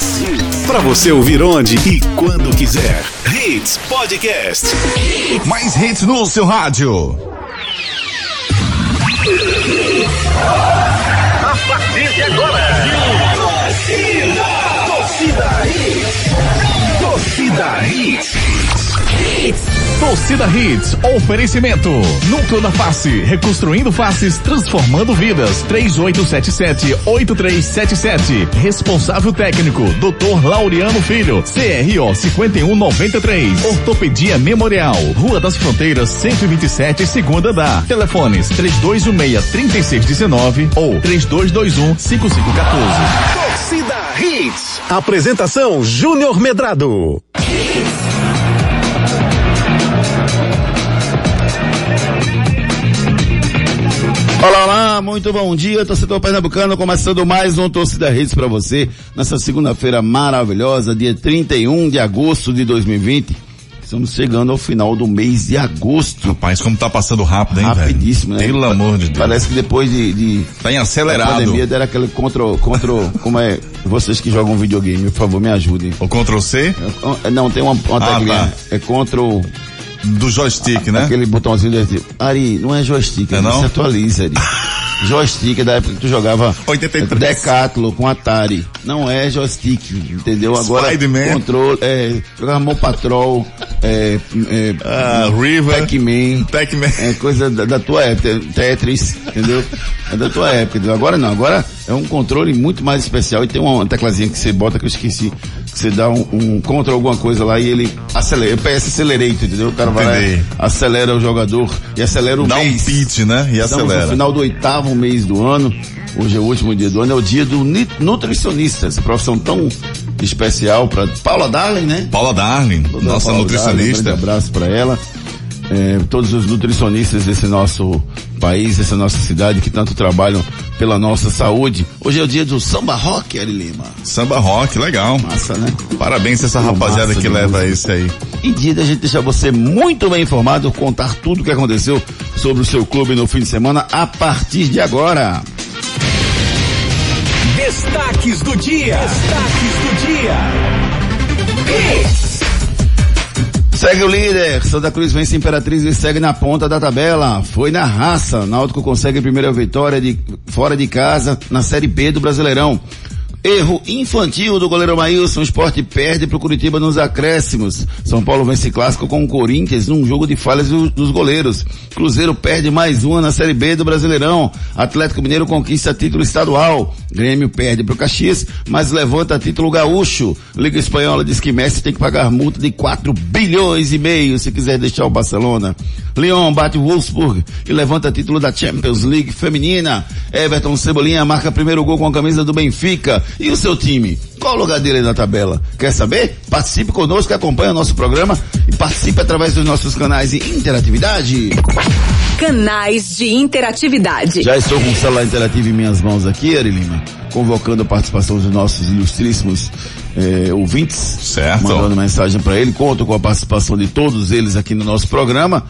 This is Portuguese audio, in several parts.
Hits. Para você ouvir onde e quando quiser. Hits Podcast. Mais hits no seu rádio. A partir de agora. Torcida. Torcida Hits. Torcida Hits. Torcida Hits, oferecimento. Núcleo da Face, reconstruindo faces, transformando vidas. 3877-8377. Responsável técnico, Dr. Laureano Filho. CRO 5193. Ortopedia Memorial. Rua das Fronteiras, 127, segunda da. Telefones 3216-3619 ou 3221-5514. Torcida Hits. Apresentação Júnior Medrado. Olá, olá, muito bom dia, torcedor pernambucano, começando mais um Torcida Redes para você, nessa segunda-feira maravilhosa, dia 31 de agosto de 2020. Estamos chegando ao final do mês de agosto. Rapaz, como tá passando rápido, hein, Rapidíssimo, velho? né? Pelo amor de Deus. Parece que depois de, de Tá em acelerado. pandemia era aquele contra, contra, como é, vocês que jogam videogame, por favor, me ajudem. O Ctrl C É, Não, tem uma, uma Ah, tá. é o, do joystick, né? aquele botãozinho de Ari, não é joystick, É não? se atualiza, Ari. joystick é da época que tu jogava 83. Decathlon com Atari. Não é joystick, entendeu? Agora controle, é, jogava Mão Patrol, é, é, Ah, River. Pac-Man. Pac-Man. É coisa da, da tua época, Tetris, entendeu? É da tua época, entendeu? Agora não, agora é um controle muito mais especial e tem uma teclazinha que você bota que eu esqueci, que você dá um, um contra alguma coisa lá e ele acelera, PS Accelerator, entendeu? O cara vai lá, acelera o jogador e acelera o Dá um mês. pitch, né? E Estamos acelera. no final do oitavo mês do ano. Hoje é o último dia do ano, é o dia do ni- nutricionista, essa profissão tão especial para Paula Darling, né? Paula Darling, nossa Paula Darling, um nutricionista. grande abraço para ela. É, todos os nutricionistas desse nosso país, dessa nossa cidade que tanto trabalham pela nossa saúde. Hoje é o dia do samba rock, Ari Lima. Samba rock, legal. Massa, né? Parabéns a essa Pô, rapaziada que leva música. esse aí. E dia da gente deixar você muito bem informado, contar tudo o que aconteceu sobre o seu clube no fim de semana a partir de agora. Destaques do dia. Destaques do dia. Segue o líder, Santa Cruz vence Imperatriz e segue na ponta da tabela. Foi na raça, Náutico consegue a primeira vitória de fora de casa na Série B do Brasileirão. Erro infantil do goleiro Maílson, o esporte perde para o Curitiba nos acréscimos. São Paulo vence clássico com o Corinthians num jogo de falhas do- dos goleiros. Cruzeiro perde mais uma na Série B do Brasileirão. Atlético Mineiro conquista título estadual. Grêmio perde para o Caxias, mas levanta título gaúcho. Liga Espanhola diz que Messi tem que pagar multa de 4 bilhões e meio se quiser deixar o Barcelona. Lyon bate o Wolfsburg e levanta título da Champions League feminina. Everton Cebolinha marca primeiro gol com a camisa do Benfica. E o seu time? Qual o lugar dele na tabela? Quer saber? Participe conosco, acompanhe o nosso programa e participe através dos nossos canais de interatividade. Canais de interatividade. Já estou com o celular interativo em minhas mãos aqui, Ari Lima, convocando a participação dos nossos ilustríssimos eh, ouvintes. Certo. Mandando mensagem para ele. Conto com a participação de todos eles aqui no nosso programa.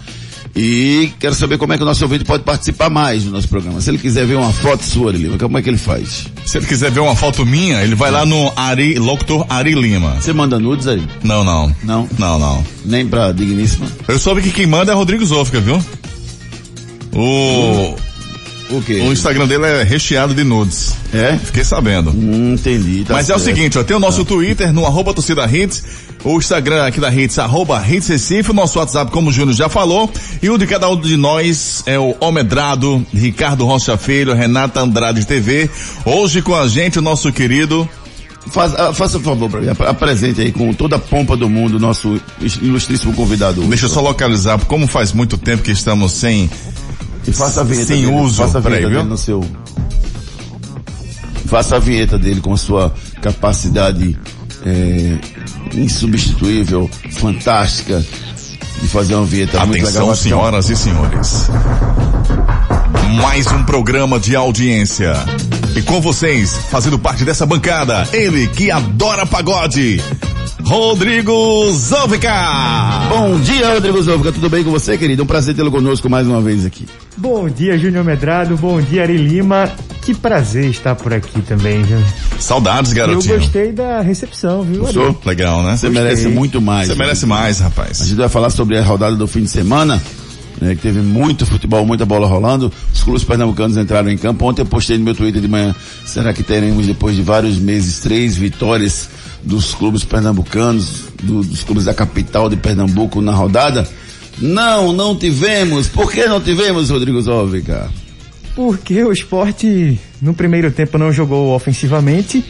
E quero saber como é que o nosso ouvinte pode participar mais do nosso programa. Se ele quiser ver uma foto sua, Ari Lima, como é que ele faz? Se ele quiser ver uma foto minha, ele vai lá no Ari, Locutor Ari Lima. Você manda nudes, Ari? Não, não. Não? Não, não. Nem pra digníssima? Eu soube que quem manda é Rodrigo Zofka, viu? O, O quê? o Instagram dele é recheado de nudes. É? Fiquei sabendo. Hum, entendi. tá Mas é o certo. seguinte, ó, tem o nosso Twitter no arroba torcida hits, o Instagram aqui da Hits, arroba Hits Recife, o nosso WhatsApp, como o Júnior já falou, e o de cada um de nós é o Omedrado, Ricardo Rocha Filho, Renata Andrade TV. Hoje com a gente o nosso querido Faz, ah, faça um favor pra mim, ap- apresente aí com toda a pompa do mundo o nosso ilustríssimo convidado. Deixa eu só localizar, porque como faz muito tempo que estamos sem. E faça a vinheta Sem dele. uso. Faça a vinheta Peraí, dele viu? no seu. Faça a vinheta dele com sua capacidade é, insubstituível, fantástica, de fazer uma vinheta muito legal. Atenção, Vai ficar um- senhoras e senhores. Mais um programa de audiência. E com vocês, fazendo parte dessa bancada, ele que adora pagode. Rodrigo Zovica. Bom dia, Rodrigo Zouvica. Tudo bem com você, querido? Um prazer tê-lo conosco mais uma vez aqui. Bom dia, Júnior Medrado. Bom dia, Ari Lima. Que prazer estar por aqui também, viu? Saudades, Eu garotinho. gostei da recepção, viu? Ari? Gostou? Legal, né? Você merece muito mais. Você merece mais, A rapaz. gente vai falar sobre a rodada do fim de semana, né, que teve muito futebol, muita bola rolando. Os clubes pernambucanos entraram em campo. Ontem eu postei no meu Twitter de manhã, será que teremos, depois de vários meses, três vitórias dos clubes pernambucanos, do- dos clubes da capital de Pernambuco na rodada? Não, não tivemos. Por que não tivemos, Rodrigo Zóvica? Porque o esporte no primeiro tempo não jogou ofensivamente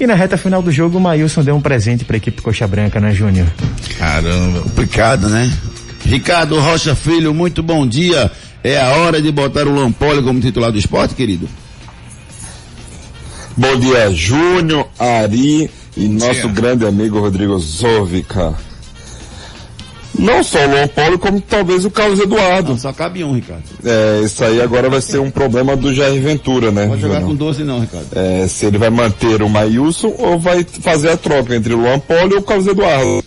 e na reta final do jogo o Maílson deu um presente para a equipe Coxa Branca, né, Júnior? Caramba. Complicado, né? Ricardo Rocha Filho, muito bom dia. É a hora de botar o Lampoli como titular do esporte, querido? Bom dia, Júnior, Ari e nosso grande amigo Rodrigo Zovica. Não só o Luan Paulo, como talvez o Carlos Eduardo. Não, só cabe um, Ricardo. É, isso aí agora vai ser um problema do Jair Ventura, né? Pode jogar Júnior? com 12 não, Ricardo. É, se ele vai manter o Maílson ou vai fazer a troca entre o Luan Paulo e o Carlos Eduardo.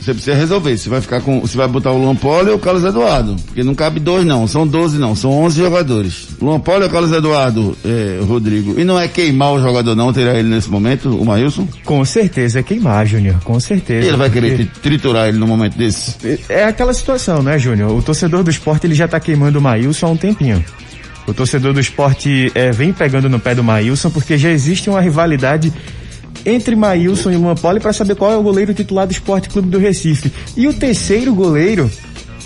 Você precisa resolver se vai ficar com, se vai botar o Luan Poli ou o Carlos Eduardo. Porque não cabe dois não, são 12 não, são 11 jogadores. Luan Poli ou Carlos Eduardo, é, Rodrigo. E não é queimar o jogador não, terá ele nesse momento, o Maílson? Com certeza é queimar, Júnior, com certeza. Ele vai querer porque tri- triturar ele no momento desse. É aquela situação, né, Júnior? O torcedor do esporte ele já tá queimando o Maílson há um tempinho. O torcedor do esporte é, vem pegando no pé do Maílson porque já existe uma rivalidade entre Maílson e Luan Poli para saber qual é o goleiro titular do Esporte Clube do Recife. E o terceiro goleiro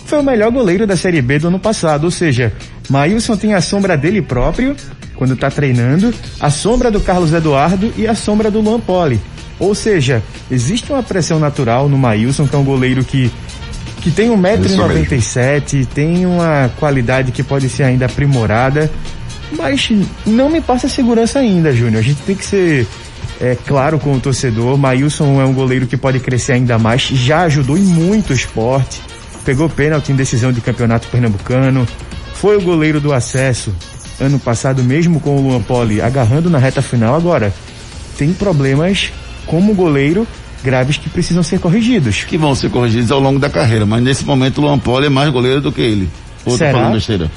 foi o melhor goleiro da Série B do ano passado, ou seja, Maílson tem a sombra dele próprio quando tá treinando, a sombra do Carlos Eduardo e a sombra do Luan Poli. Ou seja, existe uma pressão natural no Maílson, que é um goleiro que que tem 1,97m, tem uma qualidade que pode ser ainda aprimorada, mas não me passa segurança ainda, Júnior. A gente tem que ser é, claro com o torcedor. Maílson é um goleiro que pode crescer ainda mais, já ajudou em muito o esporte, pegou pênalti em decisão de campeonato pernambucano, foi o goleiro do acesso ano passado, mesmo com o Luan Poli agarrando na reta final. Agora, tem problemas como goleiro graves que precisam ser corrigidos. Que vão ser corrigidos ao longo da carreira, mas nesse momento o Luan Poli é mais goleiro do que ele. Será? falando besteira?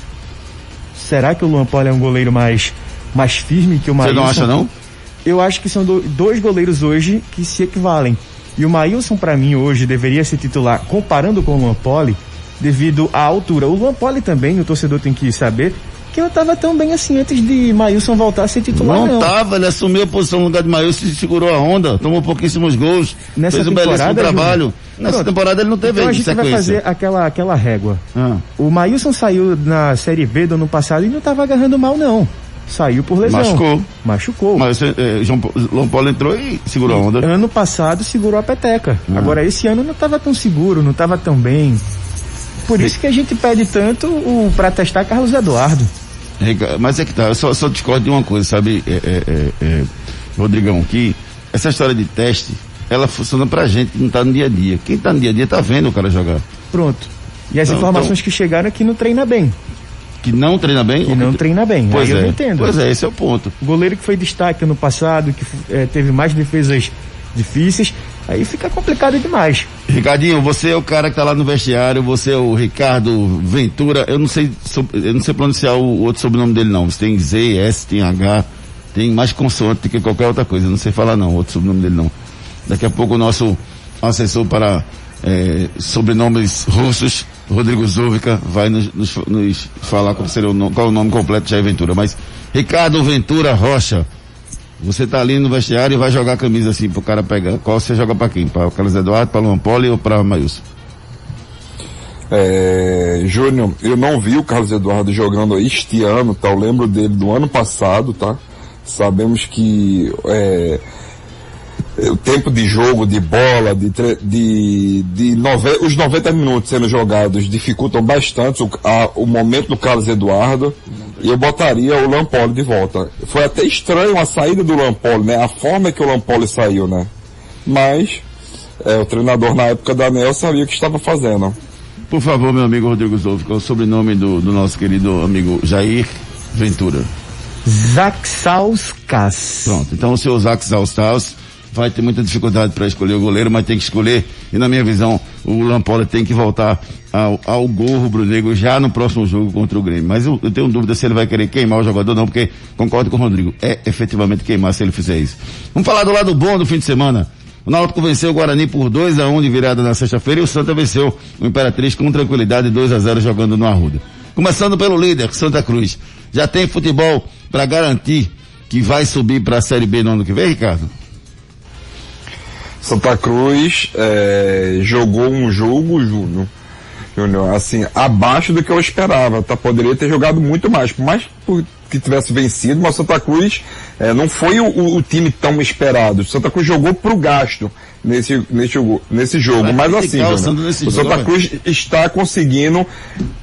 Será que o Luan Poli é um goleiro mais, mais firme que o Você Maílson? não acha não? Eu acho que são do- dois goleiros hoje que se equivalem. E o Maílson, pra mim, hoje, deveria ser titular, comparando com o Luan Poli, devido à altura. O Luan Poli também, o torcedor tem que saber, que não estava tão bem assim antes de Maílson voltar a ser titular, Não, não. tava, ele assumiu a posição no lugar de Maílson e segurou a onda, tomou pouquíssimos gols, Nessa fez um belíssimo trabalho. Nessa Pronto. temporada ele não teve Então a gente vai sequência. fazer aquela, aquela régua. Ah, O Maílson saiu na Série B do ano passado e não estava agarrando mal, não. Saiu por lesão. Machucou. Machucou. mas eh, João, João Paulo entrou e segurou a onda. Ano passado segurou a peteca. Ah. Agora esse ano não estava tão seguro, não estava tão bem. Por isso que a gente pede tanto o para testar Carlos Eduardo. Mas é que tá, eu só, só discordo de uma coisa, sabe, é, é, é, é, Rodrigão, que essa história de teste, ela funciona pra gente que não tá no dia a dia. Quem tá no dia a dia tá vendo o cara jogar. Pronto. E as Não, informações então- que chegaram é que não treina bem. Que não treina bem? Que não que- treina bem. Pois Aí eu é, não entendo. pois é, esse é o ponto. O goleiro que foi destaque ano passado, que eh, teve mais defesas difíceis, aí fica complicado demais. Ricardinho, você é o cara que tá lá no vestiário, você é o Ricardo Ventura, eu não sei, eu não sei pronunciar o outro sobrenome dele não. Você tem Z, S, tem H, tem mais consoante do que qualquer outra coisa, eu não sei falar não, o outro sobrenome dele não. Daqui a pouco o nosso assessor para eh, sobrenomes russos, Rodrigo Zovica, vai nos, nos, nos falar qual, seria o nome, qual é o nome completo de Jair Ventura. Mas, Ricardo Ventura Rocha, você tá ali no vestiário e vai jogar a camisa assim pro cara pegar. Qual você joga pra quem? Pra Carlos Eduardo, pra Luan Poli ou pra Maílson? É, Júnior, eu não vi o Carlos Eduardo jogando este ano, tá? Eu lembro dele do ano passado, tá? Sabemos que é, o tempo de jogo, de bola, de, de, de nove- os 90 minutos sendo jogados dificultam bastante o, a- o momento do Carlos Eduardo e eu botaria o Lampoli de volta. Foi até estranho a saída do Lampoli, né? A forma que o Lampoli saiu, né? Mas é, o treinador na época da Nel sabia o que estava fazendo. Por favor, meu amigo Rodrigo Zolfo, qual é o sobrenome do, do nosso querido amigo Jair Ventura? Zaxauskas. Pronto, então o seu Zax Alstaus vai ter muita dificuldade para escolher o goleiro, mas tem que escolher. E na minha visão, o Lampola tem que voltar ao, ao gol rubro-negro já no próximo jogo contra o Grêmio. Mas eu, eu, tenho dúvida se ele vai querer queimar o jogador não, porque concordo com o Rodrigo, é efetivamente queimar se ele fizer isso. Vamos falar do lado bom do fim de semana. O Náutico venceu o Guarani por 2 a 1 de virada na sexta-feira e o Santa venceu o Imperatriz com tranquilidade 2 a 0 jogando no Arruda. Começando pelo líder, Santa Cruz. Já tem futebol para garantir que vai subir para a Série B no ano que vem, Ricardo? Santa Cruz é, jogou um jogo, Júnior, Júnior, assim, abaixo do que eu esperava, tá? Poderia ter jogado muito mais, por mais que tivesse vencido, mas Santa Cruz é, não foi o, o, time tão esperado. Santa Cruz jogou pro gasto nesse, nesse, nesse jogo. Mas assim, Júnior, o Santa Cruz está conseguindo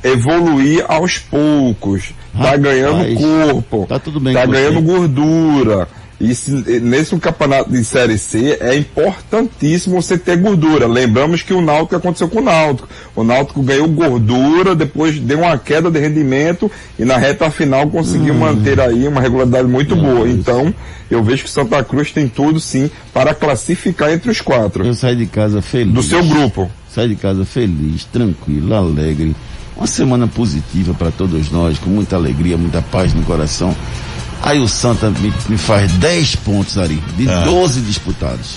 evoluir aos poucos. Tá ganhando corpo. Tá tudo bem. Tá ganhando gordura. E se, nesse campeonato de Série C é importantíssimo você ter gordura. Lembramos que o Náutico aconteceu com o Náutico. O Náutico ganhou gordura, depois deu uma queda de rendimento e na reta final conseguiu hum. manter aí uma regularidade muito boa. Então, eu vejo que Santa Cruz tem tudo sim para classificar entre os quatro. Eu saí de casa feliz. Do seu grupo. Saí de casa feliz, tranquilo, alegre. Uma semana positiva para todos nós, com muita alegria, muita paz no coração. Aí o Santa me, me faz 10 pontos ali, de é. 12 disputados.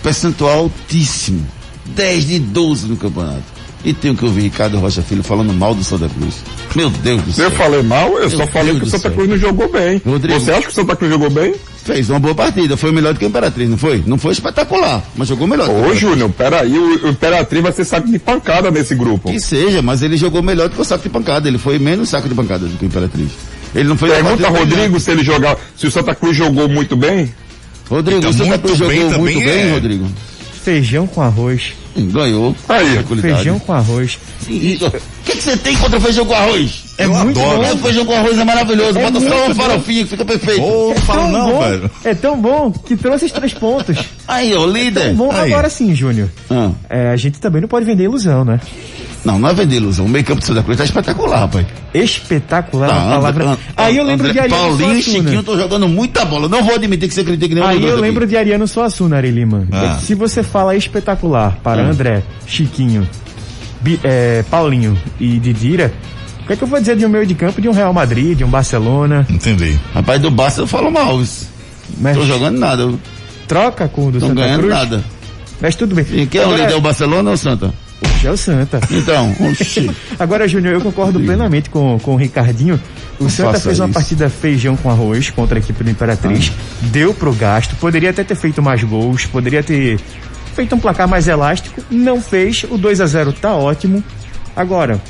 Percentual altíssimo. 10 de 12 no campeonato. E tenho que ouvir Ricardo Rocha Filho falando mal do Santa Cruz. Meu Deus do céu. Eu falei mal? Eu Meu só falei Deus que o Santa Cruz não jogou bem. Rodrigo, Você acha que o Santa Cruz jogou bem? Fez uma boa partida, foi melhor do que o Imperatriz, não foi? Não foi espetacular, mas jogou melhor. Ô, Júnior, peraí, o Imperatriz vai ser saco de pancada nesse grupo. Que seja, mas ele jogou melhor do que o saco de pancada. Ele foi menos saco de pancada do que o Imperatriz. Ele não foi Pergunta Rodrigo se ele jogar, se o Santa Cruz jogou muito bem. Rodrigo, então, o Santa Cruz jogou bem muito é... bem, Rodrigo. Feijão com arroz. Ganhou. Aí, feijão com arroz. O que, você tem contra feijão com arroz? É Eu muito adoro. bom. É, feijão com arroz é maravilhoso. É Bota só uma farofinha que fica perfeito. Oh, é fala não, bom, velho. É tão bom que trouxe os três pontos. Aí, ô líder. É tão bom. Aí. Agora sim, Júnior. Ah. É, a gente também não pode vender ilusão, né? Não, não é vender ilusão. O meio campo de Santa Cruz tá espetacular, rapaz. Espetacular tá, palavra. And, Aí eu lembro André, de Ariano Paulinho e Chiquinho estão jogando muita bola. Não vou admitir que você critique nenhum Aí eu lembro aqui. de Ariano Suassuna, Ari Lima. Ah. Se você fala espetacular para ah. André, Chiquinho, é, Paulinho e Didira, o que, é que eu vou dizer de um meio de campo de um Real Madrid, de um Barcelona? Entendi. Rapaz, do Barça eu falo mal. Mas Tô jogando nada. Troca com o do Não Santa ganhando Cruz. nada. Mas tudo bem. E quem é o líder, o Barcelona ou o Santa? Oxe, é o Santa. Então. Agora, Júnior, eu concordo plenamente com, com o Ricardinho. O Não Santa fez uma isso. partida feijão com arroz contra a equipe do Imperatriz. Ah. Deu pro gasto. Poderia até ter feito mais gols. Poderia ter feito um placar mais elástico. Não fez. O 2 a 0 tá ótimo. Agora,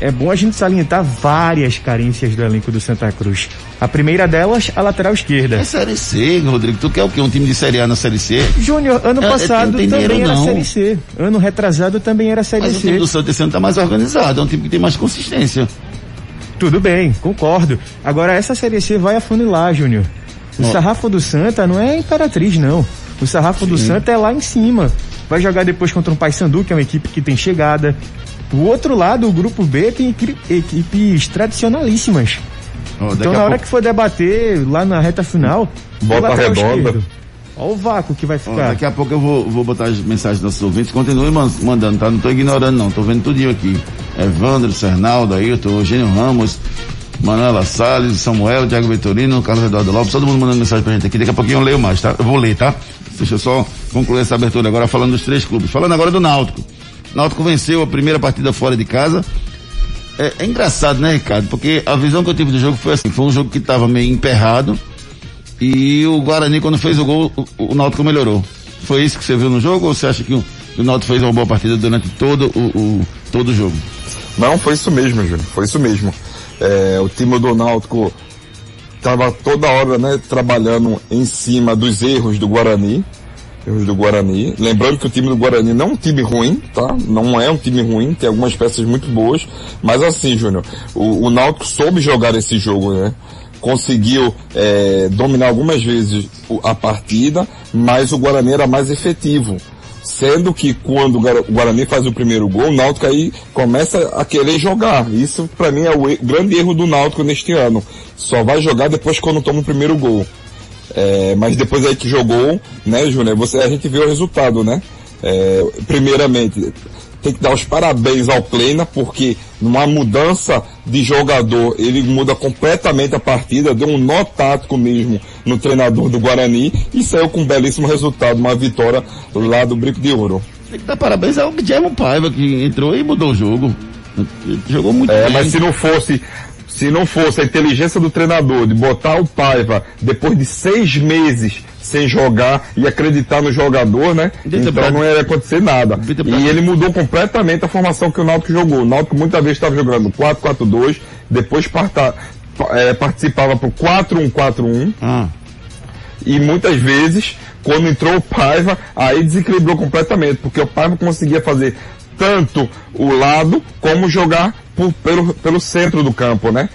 é bom a gente salientar várias carências do elenco do Santa Cruz. A primeira delas, a lateral esquerda. É Série C, Rodrigo. Tu quer o quê? Um time de Série A na Série C? Júnior, ano é, é passado também dinheiro, era. Série C. Ano retrasado também era Série Mas C. o time do Santa ano tá mais organizado. É um time que tem mais consistência. Tudo bem, concordo. Agora essa Série C vai afunilar, Júnior. O oh. sarrafo do Santa não é Imperatriz, não. O sarrafo Sim. do Santa é lá em cima. Vai jogar depois contra um Paysandu, que é uma equipe que tem chegada. O outro lado, o grupo B, tem equipes tradicionalíssimas. Oh, então na hora pouco... que for debater lá na reta final, bota redonda. Olha o vácuo que vai ficar. Oh, daqui a pouco eu vou, vou botar as mensagens dos nossos ouvintes. Continue mandando, tá? Não tô ignorando não, tô vendo tudinho aqui. Evandro, Sernaldo, Ailton, Eugênio Ramos, Manuela Salles, Samuel, Thiago Vitorino, Carlos Eduardo Lopes, todo mundo mandando mensagem pra gente aqui. Daqui a pouquinho eu leio mais, tá? Eu vou ler, tá? Deixa eu só concluir essa abertura agora falando dos três clubes. Falando agora do Náutico. Náutico venceu a primeira partida fora de casa. É, é, engraçado, né, Ricardo? Porque a visão que eu tive do jogo foi assim, foi um jogo que estava meio emperrado e o Guarani, quando fez o gol, o, o Náutico melhorou. Foi isso que você viu no jogo ou você acha que o, o Náutico fez uma boa partida durante todo o, o, todo o jogo? Não, foi isso mesmo, Júnior. Foi isso mesmo. É, o time do Náutico estava toda hora, né, trabalhando em cima dos erros do Guarani erros do Guarani. Lembrando que o time do Guarani não é um time ruim, tá? Não é um time ruim, tem algumas peças muito boas. Mas assim, Júnior, o, o Náutico soube jogar esse jogo, né? Conseguiu é, dominar algumas vezes a partida, mas o Guarani era mais efetivo. Sendo que quando o Guarani faz o primeiro gol, o Náutico aí começa a querer jogar. Isso para mim é o grande erro do Náutico neste ano. Só vai jogar depois quando toma o primeiro gol. É, mas depois aí que jogou, né, Júnior, você, a gente vê o resultado, né? É, primeiramente, tem que dar os parabéns ao Plena, porque numa mudança de jogador, ele muda completamente a partida, deu um nó tático mesmo no treinador do Guarani e saiu com um belíssimo resultado, uma vitória lá do Brico de Ouro. Tem que dar parabéns ao Guilherme Paiva, que entrou e mudou o jogo. Jogou muito É, bem. mas se não fosse, se não fosse a inteligência do treinador de botar o Paiva depois de seis meses sem jogar e acreditar no jogador, né? Então pra- não ia acontecer nada. Pra- E ele mudou completamente a formação que o Náutico jogou. O Náutico muitas vezes estava jogando 4-4-2, depois parta- pa- é, participava pro 4-1-4-1 Ah, e muitas vezes, quando entrou o Paiva, aí desequilibrou completamente, porque o Paiva conseguia fazer tanto o lado como jogar por- pelo, pelo centro do campo, né?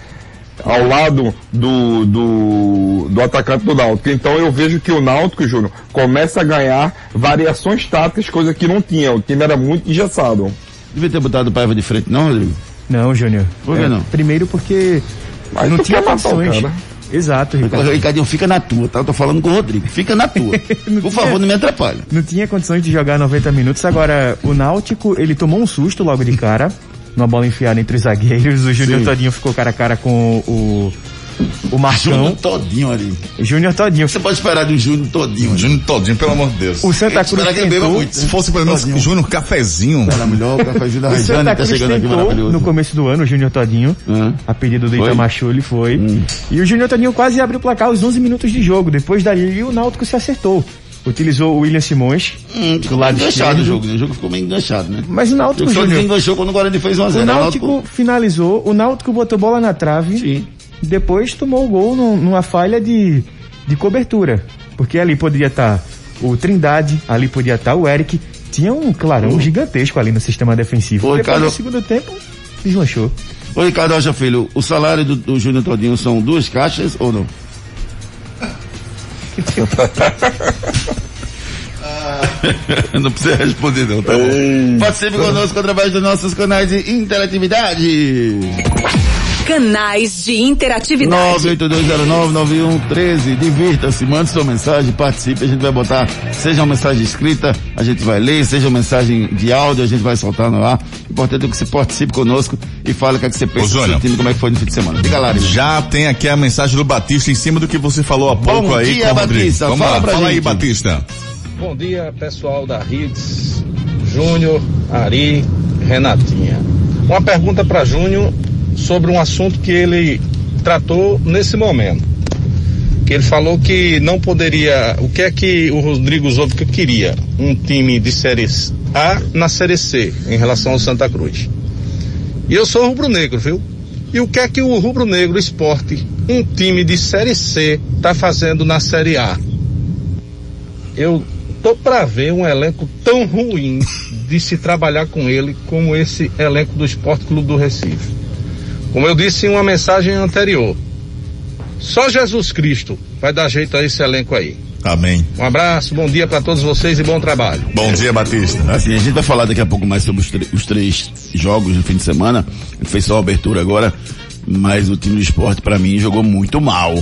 Ao lado do, do, do atacante do Náutico. Então eu vejo que o Náutico, Júnior, começa a ganhar variações táticas, coisa que não tinha. O time era muito engessado. devia ter botado o Paiva de frente, não, Rodrigo? Não, Júnior. Por que É, não? Primeiro porque Mas não tinha condições. cara. Exato, Ricardo. Ricardinho, fica na tua, tá? Eu tô falando com o Rodrigo. Fica na tua. Por favor, não me atrapalha. Não tinha condições de jogar 90 minutos. Agora, o Náutico, ele tomou um susto logo de cara. Numa bola enfiada entre os zagueiros. O Júnior. Todinho ficou cara a cara com o, o Marcão. Júnior todinho ali. Júnior Todinho. Você pode esperar de um Júnior todinho. Júnior todinho, pelo amor de Deus. O Santa Cruz esperar que ele beba tentou, muito. Se fosse pelo menos. Júnior Cafezinho. Era melhor o cafezinho da Rejane tá chegando aqui tentou maravilhoso. no começo do ano, o Júnior Todinho, Hã? a pedido do Foi? Hum. Itamachu, ele foi. E o Júnior Todinho quase abriu o placar aos 11 minutos de jogo. Depois dali, o Náutico se acertou. Utilizou o William Simões Hum, do lado enganchado o esquerdo. jogo, né? O jogo ficou meio enganchado, né? Mas o O Náutico, só Júnior, desenganchou quando o Guarani fez 1x0. o Náutico finalizou, o Náutico botou bola na trave. Sim. Depois tomou o gol num- numa falha de, de cobertura. Porque ali poderia estar o Trindade, ali podia estar o Eric. Tinha um clarão gigantesco ali no sistema defensivo. Ô, Depois do segundo tempo, deslanchou. Ô Ricardo Rocha Filho, o salário do, do Júnior Todinho são duas caixas ou não? não precisa responder não, tá bom. Participe conosco através dos nossos canais de interatividade. Canais de interatividade. 982099113. Divirta-se, mande sua mensagem, participe. A gente vai botar, seja uma mensagem escrita, a gente vai ler, seja uma mensagem de áudio, a gente vai soltar no ar. O importante é que você participe conosco e fale o que, é que você pensa Ô, do seu time, como é que foi no fim de semana. Diga lá. Já tem aqui a mensagem do Batista em cima do que você falou há pouco Bom aí dia, com o Rodrigo. Batista. Vamos Fala lá, pra fala aí, gente. Batista. Bom dia, pessoal da Hits, Júnior, Ari, Renatinha. Uma pergunta para Júnior sobre um assunto que ele tratou nesse momento. Que ele falou que não poderia. O que é que o Rodrigo Zovka queria? Um time de série A na série C, em relação ao Santa Cruz. E eu sou rubro-negro, viu? E o que é que o rubro-negro esporte, um time de série C, tá fazendo na série A? eu tô para ver um elenco tão ruim de se trabalhar com ele como esse elenco do Esporte Clube do Recife. Como eu disse em uma mensagem anterior, só Jesus Cristo vai dar jeito a esse elenco aí. Amém. Um abraço, bom dia para todos vocês e bom trabalho. Bom dia, Batista. Assim, a gente vai falar daqui a pouco mais sobre os, os três jogos no fim de semana. A gente fez só a abertura agora, mas o time do esporte para mim jogou muito mal.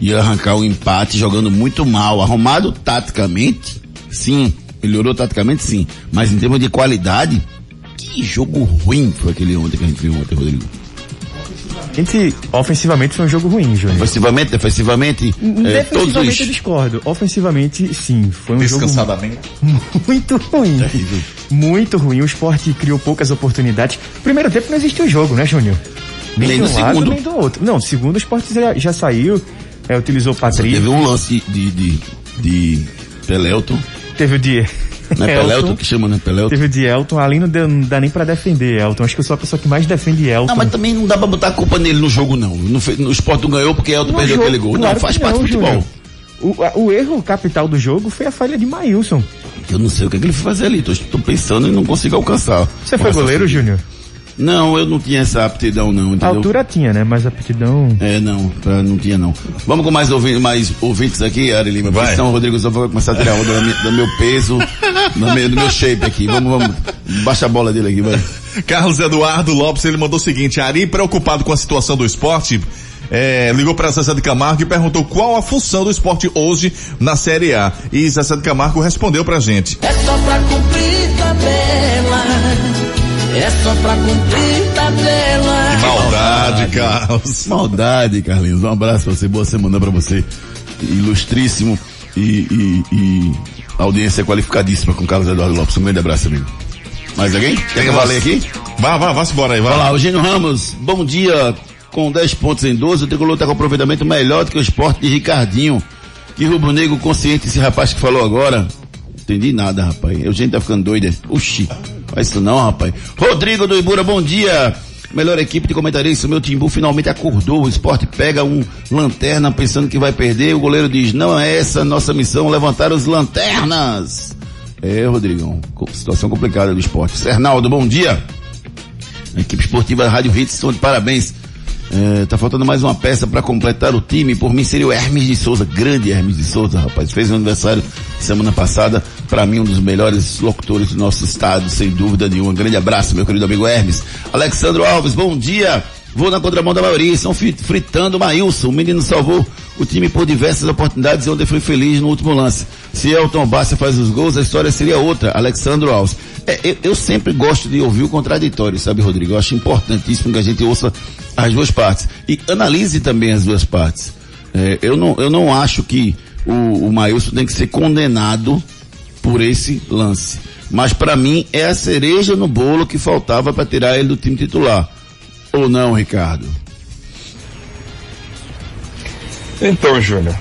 Ia arrancar o empate jogando muito mal. Arrumado taticamente, sim. Melhorou taticamente, sim. Mas em termos de qualidade, que jogo ruim foi aquele ontem que a gente viu ontem, Rodrigo. Gente, ofensivamente foi um jogo ruim, Júnior. Ofensivamente, defensivamente, é, todos Defensivamente eu discordo. Ofensivamente, sim, foi um jogo Descansadamente. muito ruim. Muito ruim. O esporte criou poucas oportunidades. Primeiro tempo não existiu jogo, né, Júnior? Nem, Nem no um lado, segundo. nem do outro. Não, segundo o esporte já, já saiu, é, utilizou o Patrick, Teve um lance de, de, de Pelelton, teve o de não é Pelelton que chama, né? Pelelton. teve o de Elton, ali não, deu- não dá nem pra defender Elton. Acho que eu sou a pessoa que mais defende Elton. Não, mas também não dá pra botar a culpa nele no jogo, não. No, no esporte não ganhou porque Elton No perdeu jogo, aquele gol. claro não, faz parte do não, futebol. Júnior. O, o erro capital do jogo foi a falha de Maílson. Eu não sei o que, é que ele foi fazer ali. Tô, tô pensando e não consigo alcançar. Você foi goleiro, Júnior? Não, eu não tinha essa aptidão, não, A entendeu? altura tinha, né? Mas a aptidão... É, não, pra- não tinha não. Vamos com mais, ouvi mais ouvintes aqui, Ari Lima. Vai. Então, o Rodrigo só vai começar a tirar onda do meu, do meu peso, do meu, do meu shape aqui. Vamos, vamos. Baixa a bola dele aqui, vai. Carlos Eduardo Lopes, ele mandou o seguinte, Ari preocupado com a situação do esporte, é, ligou para Zezé de Camargo e perguntou qual a função do esporte hoje na Série A. E Zezé de Camargo respondeu pra gente. É só pra cumprir tabela. É só pra cumprir tabela. Maldade, Carlos. Maldade, Carlinhos. Um abraço pra você, boa semana pra você. Ilustríssimo e, e, e audiência qualificadíssima com Carlos Eduardo Lopes. Um grande abraço, amigo. Mais alguém? Quer que eu valer aqui? Vá, vá, vá embora aí, vai. Olá, Eugênio Ramos, bom dia. Com 10 pontos em 12, o Tricolor está com aproveitamento melhor do que o esporte de Ricardinho. Que rubro-negro consciente esse rapaz que falou agora. Entendi nada, rapaz. Eugênio tá ficando doido. Oxi, faz isso não, rapaz. Rodrigo do Ibura, bom dia. Melhor equipe de comentaristas, meu Timbu finalmente acordou. O esporte pega um lanterna pensando que vai perder. O goleiro diz, não é essa nossa missão, levantar os lanternas. É, Rodrigão, situação complicada do esporte. Sernaldo, bom dia. A equipe esportiva Rádio Hits estão de parabéns. É, tá faltando mais uma peça para completar o time. Por mim seria o Hermes de Souza, grande Hermes de Souza, rapaz. Fez um aniversário semana passada. Para mim, um dos melhores locutores do nosso estado, sem dúvida nenhuma. Um grande abraço, meu querido amigo Hermes. Alexandro Alves, bom dia. Vou na contramão da maioria. Estão fritando o Maílson. O menino salvou o time por diversas oportunidades onde foi feliz no último lance. Se Elton Bassi faz os gols, a história seria outra. Alexandro Alves. É, eu, eu, sempre gosto de ouvir o contraditório, sabe, Rodrigo? Eu acho importantíssimo que a gente ouça as duas partes. E analise também as duas partes. É, eu, não, eu não acho que o, o Maílson tem que ser condenado por esse lance. Mas para mim é a cereja no bolo que faltava para tirar ele do time titular. Ou não, Ricardo? Então, Júnior.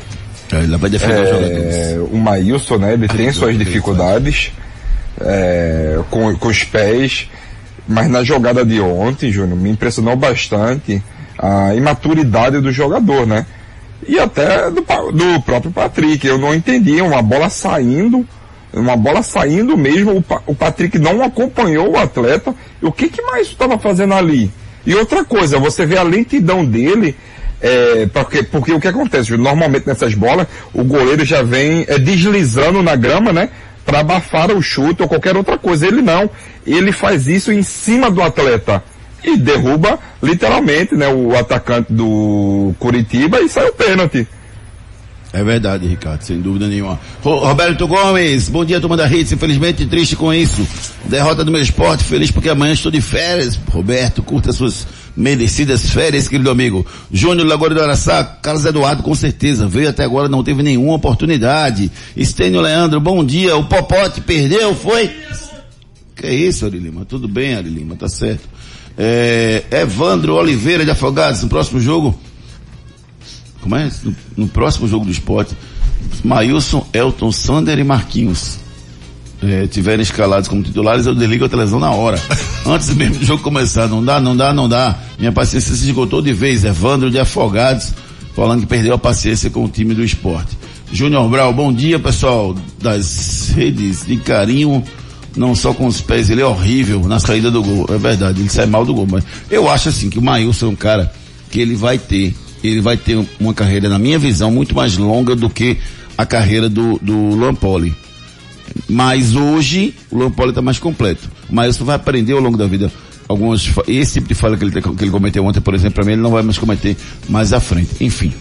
Ele vai defender é, o Maílson, né? Ele tem suas dificuldades é, com, com os pés, mas na jogada de ontem, Júnior, me impressionou bastante a imaturidade do jogador, né? E até do, do próprio Patrick. Eu não entendi uma bola saindo, uma bola saindo mesmo, o, o Patrick não acompanhou o atleta. O que que mais estava fazendo ali? E outra coisa, você vê a lentidão dele, é, porque, porque o que acontece? Normalmente nessas bolas, o goleiro já vem é, deslizando na grama, né? Para abafar o chute ou qualquer outra coisa. Ele não. Ele faz isso em cima do atleta. E derruba, literalmente, né, o atacante do Curitiba e sai o pênalti. É verdade, Ricardo, sem dúvida nenhuma. Roberto Gomes, bom dia, turma da Hits. Infelizmente, triste com isso. Derrota do meu esporte, feliz porque amanhã estou de férias. Roberto, curta suas merecidas férias, querido amigo. Júnior Lagoa do Araçá, Carlos Eduardo, com certeza, veio até agora, não teve nenhuma oportunidade. Estênio Leandro, bom dia. O Popote perdeu, foi? Que isso, Ari Lima? Tudo bem, Ari Lima, tá certo. É, Evandro Oliveira de Afogados, no próximo jogo, como é? No, no próximo jogo do esporte, Maílson, Elton, Sander e Marquinhos é, tiverem escalados como titulares, eu desligo a televisão na hora. Antes mesmo do jogo começar. Não dá, não dá, não dá. Minha paciência se esgotou de vez. Evandro de Afogados, falando que perdeu a paciência com o time do esporte. Júnior Brau, bom dia pessoal das redes de carinho, não só com os pés, ele é horrível na saída do gol. É verdade, ele sai mal do gol. Mas eu acho assim que o Maílson é um cara que ele vai ter ele vai ter uma carreira, na minha visão, muito mais longa do que a carreira do, do Lampoli. Mas hoje o Lampoli está mais completo. Mas você vai aprender ao longo da vida algumas esse tipo de falha que ele, que ele cometeu ontem, por exemplo, para mim ele não vai mais cometer mais à frente. Enfim,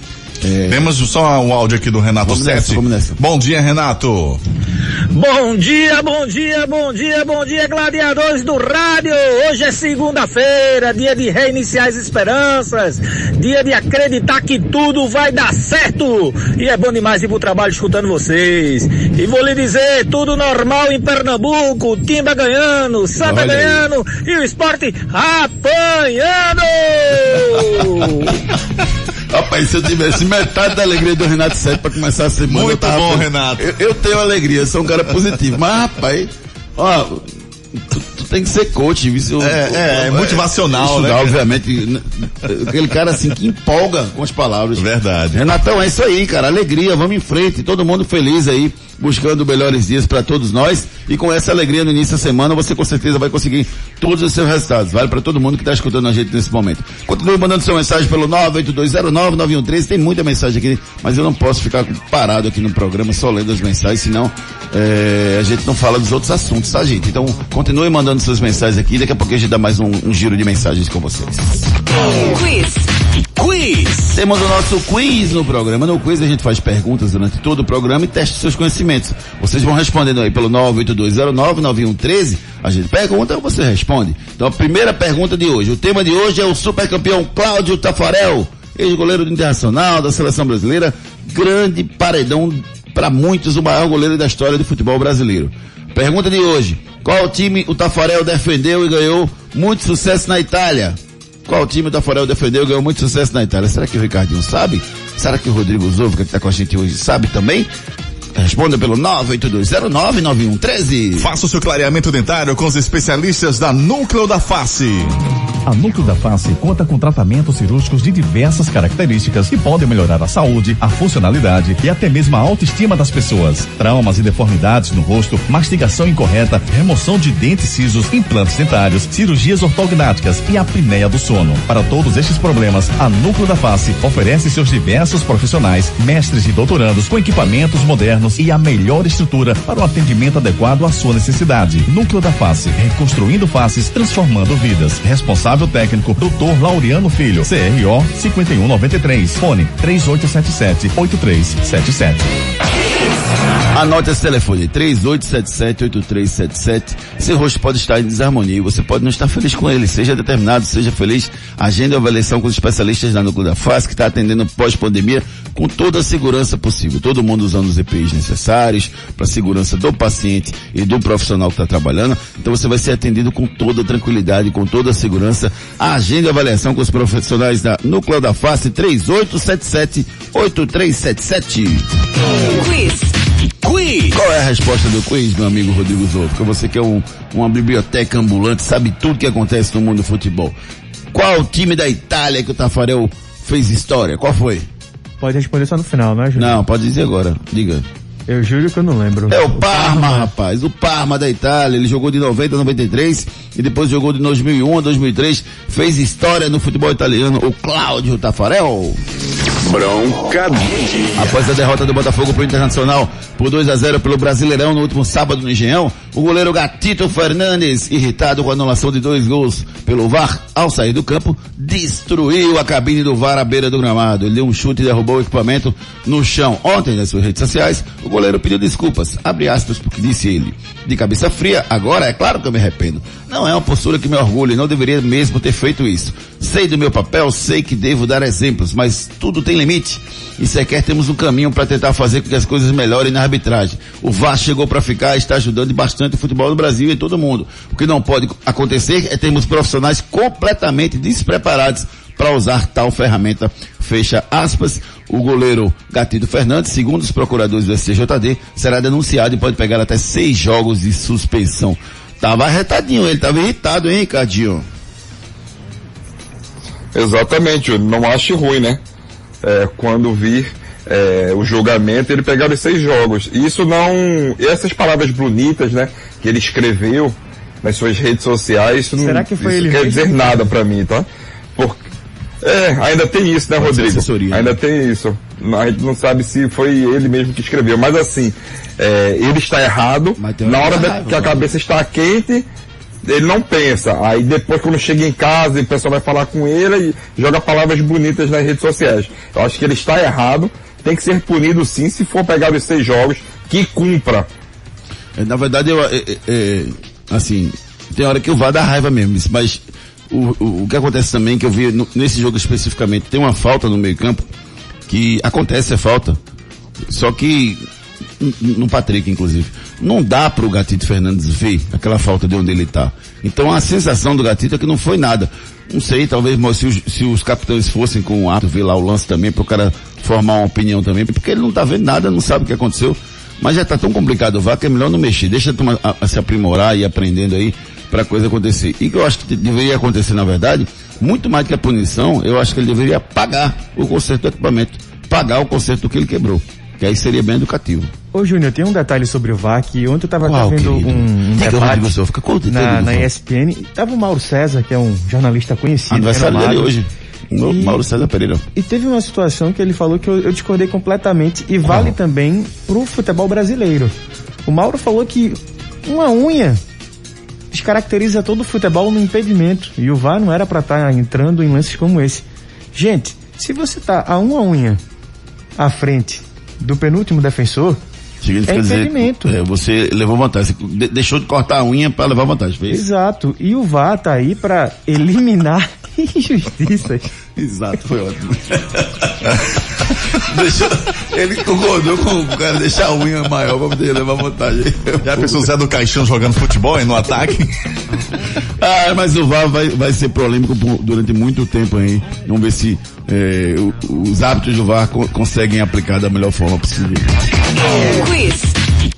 é... Temos só um áudio aqui do Renato vamos Sete. Nessa, vamos nessa. Bom dia, Renato. Bom dia, bom dia, bom dia, bom dia, gladiadores do rádio. Hoje é segunda-feira, dia de reiniciar as esperanças, dia de acreditar que tudo vai dar certo. E é bom demais ir pro trabalho escutando vocês. E vou lhe dizer, tudo normal em Pernambuco, Timba ganhando, Santa Olha ganhando aí. e o esporte apanhando. Rapaz, se eu tivesse metade da alegria do Renato Sete para começar a semana. Muito bom, Renato. Eu, eu, tenho alegria, sou um cara positivo. Mas, rapaz, ó, tem que ser coach, viu? É, é, é, motivacional, estudar, né? obviamente. Aquele cara assim que empolga com as palavras. Verdade. Renatão, é isso aí, cara. Alegria, vamos em frente, todo mundo feliz aí buscando melhores dias para todos nós. E com essa alegria no início da semana, você com certeza vai conseguir todos os seus resultados. Vale para todo mundo que está escutando a gente nesse momento. Continue mandando sua mensagem pelo 982099113. Tem muita mensagem aqui, mas eu não posso ficar parado aqui no programa só lendo as mensagens, senão é, a gente não fala dos outros assuntos, tá, gente? Então, continue mandando suas mensagens aqui. Daqui a pouco a gente dá mais um, um giro de mensagens com vocês. Quiz. Quiz. Temos o nosso quiz no programa. No quiz a gente faz perguntas durante todo o programa e testa seus conhecimentos. Vocês vão respondendo aí pelo 982099113. A gente pergunta ou você responde. Então a primeira pergunta de hoje. O tema de hoje é o super campeão Cláudio Tafarel, ex-goleiro do Internacional, da Seleção Brasileira. Grande paredão para muitos, o maior goleiro da história do futebol brasileiro. Pergunta de hoje. Qual time o Tafarel defendeu e ganhou muito sucesso na Itália? Qual time o Tafarel defendeu e ganhou muito sucesso na Itália? Será que o Ricardinho sabe? Será que o Rodrigo Zouva, que está com a gente hoje, sabe também? Responda pelo 982099113. Faça o seu clareamento dentário com os especialistas da Núcleo da Face. A Núcleo da Face conta com tratamentos cirúrgicos de diversas características que podem melhorar a saúde, a funcionalidade e até mesmo a autoestima das pessoas. Traumas e deformidades no rosto, mastigação incorreta, remoção de dentes cisos, implantes dentários, cirurgias ortognáticas e apneia do sono. Para todos estes problemas, a Núcleo da Face oferece seus diversos profissionais, mestres e doutorandos com equipamentos modernos e a melhor estrutura para o atendimento adequado à sua necessidade. Núcleo da Face, reconstruindo faces, transformando vidas. Responsável técnico, Dr. Laureano Filho, CRO 5193, fone 3877-8377. Anote esse telefone, 3877-8377. Seu rosto pode estar em desarmonia você pode não estar feliz com ele. Seja determinado, seja feliz. Agenda a avaliação com os especialistas da Núcleo da Face, que está atendendo pós-pandemia com toda a segurança possível. Todo mundo usando os EPIs necessários para a segurança do paciente e do profissional que está trabalhando. Então você vai ser atendido com toda tranquilidade, com toda a segurança. Agenda a avaliação com os profissionais da Núcleo da Face, 3877-8377. Quiz. Quiz. Qual é a resposta do quiz, meu amigo Rodrigo Zouto? Porque você que é um, uma biblioteca ambulante, sabe tudo que acontece no mundo do futebol. Qual time da Itália que o Tafarel fez história? Qual foi? Pode responder só no final, não é, Júlio? Não, pode dizer agora. Diga. Eu juro que eu não lembro. É o Parma, rapaz. O Parma da Itália. Ele jogou de 90 a 93 e depois jogou de 2001 a 2003. Fez história no futebol italiano. O Cláudio Tafarel. Bronca. Após a derrota do Botafogo pro Internacional por 2 a 0 pelo Brasileirão no último sábado no Engenhão, o goleiro Gatito Fernandes, irritado com a anulação de dois gols pelo VAR, ao sair do campo, destruiu a cabine do VAR à beira do gramado. Ele deu um chute e derrubou o equipamento no chão. Ontem, nas suas redes sociais, o goleiro pediu desculpas, abre aspas, porque disse ele, de cabeça fria, agora é claro que eu me arrependo. Não é uma postura que me orgulha, não deveria mesmo ter feito isso. Sei do meu papel, sei que devo dar exemplos, mas tudo tem limite. E sequer temos um caminho para tentar fazer com que as coisas melhorem na arbitragem. O VAR chegou para ficar e está ajudando bastante o futebol no Brasil e todo mundo. O que não pode acontecer é termos profissionais completamente despreparados para usar tal ferramenta. Fecha aspas. O goleiro Gatido Fernandes, segundo os procuradores do STJD, será denunciado e pode pegar até seis jogos de suspensão. Tava arretadinho, ele tava irritado, hein, Ricardinho? Exatamente, eu não acho ruim, né? É, quando vir é, o julgamento, ele pegar os seis jogos. Isso não. Essas palavras bonitas, né? Que ele escreveu nas suas redes sociais, isso Será não que foi ele quer dizer nada pra mim, tá? Porque, é, ainda tem isso, né, Pode Rodrigo? assessoria, ainda né? tem isso. A gente não sabe se foi ele mesmo que escreveu, mas assim, é, ele está errado. Na hora raiva, que a mano. cabeça está quente, ele não pensa. Aí depois quando chega em casa o pessoal vai falar com ele e joga palavras bonitas nas redes sociais. Eu acho que ele está errado, tem que ser punido sim se for pegar os seis jogos, que cumpra. É, Na verdade, eu, é, é, é, assim, tem hora que eu vá dar raiva mesmo, mas o, o, o que acontece também, que eu vi no- nesse jogo especificamente, tem uma falta no meio campo, que acontece a falta, só que, no Patrick inclusive, não dá pro Gatito Fernandes ver aquela falta de onde ele tá. Então a sensação do Gatito é que não foi nada. Não sei, talvez se os, se os capitães fossem com o ato, ver lá o lance também, pro cara formar uma opinião também, porque ele não tá vendo nada, não sabe o que aconteceu. Mas já tá tão complicado o VAR que é melhor não mexer. Deixa a turma a- a se aprimorar e aprendendo aí pra coisa acontecer. E que eu acho que deveria acontecer, na verdade, muito mais que a punição, eu acho que ele deveria pagar o conserto do equipamento. Pagar o conserto que ele quebrou. Que aí seria bem educativo. Ô Júnior, tem um detalhe sobre o VAR que ontem eu tava Qual, até vendo querido? um, um Diga, debate Souza, fica com o dedo, na, na. ESPN. Tava o Mauro César, que é um jornalista conhecido. Aniversário dele hoje. E- Mauro César Pereira. E teve uma situação que ele falou que eu, eu discordei completamente e vale também pro futebol brasileiro. O Mauro falou que uma unha descaracteriza todo o futebol no impedimento e o VAR não era para estar entrando em lances como esse. Gente, Se você tá a uma unha à frente do penúltimo defensor, Significa É dizer, impedimento. é, você levou vantagem. Você de- deixou de cortar a unha para levar vantagem. Foi isso? exato. E o VAR tá aí para eliminar injustiças. Exato, foi ótimo. Deixou, ele concordou com o cara deixar a unha maior para poder levar vantagem. Já pensou o Zé do Caixão jogando futebol e no ataque? Ah, mas o VAR vai, vai ser polêmico durante muito tempo aí. Vamos ver se é, os hábitos do VAR co- conseguem aplicar da melhor forma possível. Quiz.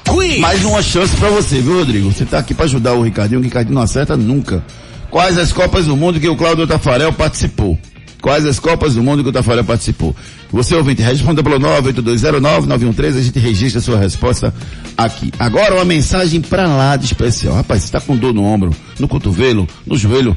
Quiz. Mais uma chance pra você, viu, Rodrigo? Você tá aqui pra ajudar o Ricardinho, o Ricardinho não acerta nunca. Quais as Copas do Mundo que o Cláudio Tafarel participou? Quais as Copas do Mundo que o Tafarel participou? Você ouvinte, responda pelo 98209-913, a gente registra a sua resposta aqui. Agora uma mensagem pra lá de especial. Rapaz, você tá com dor no ombro, no cotovelo, no joelho,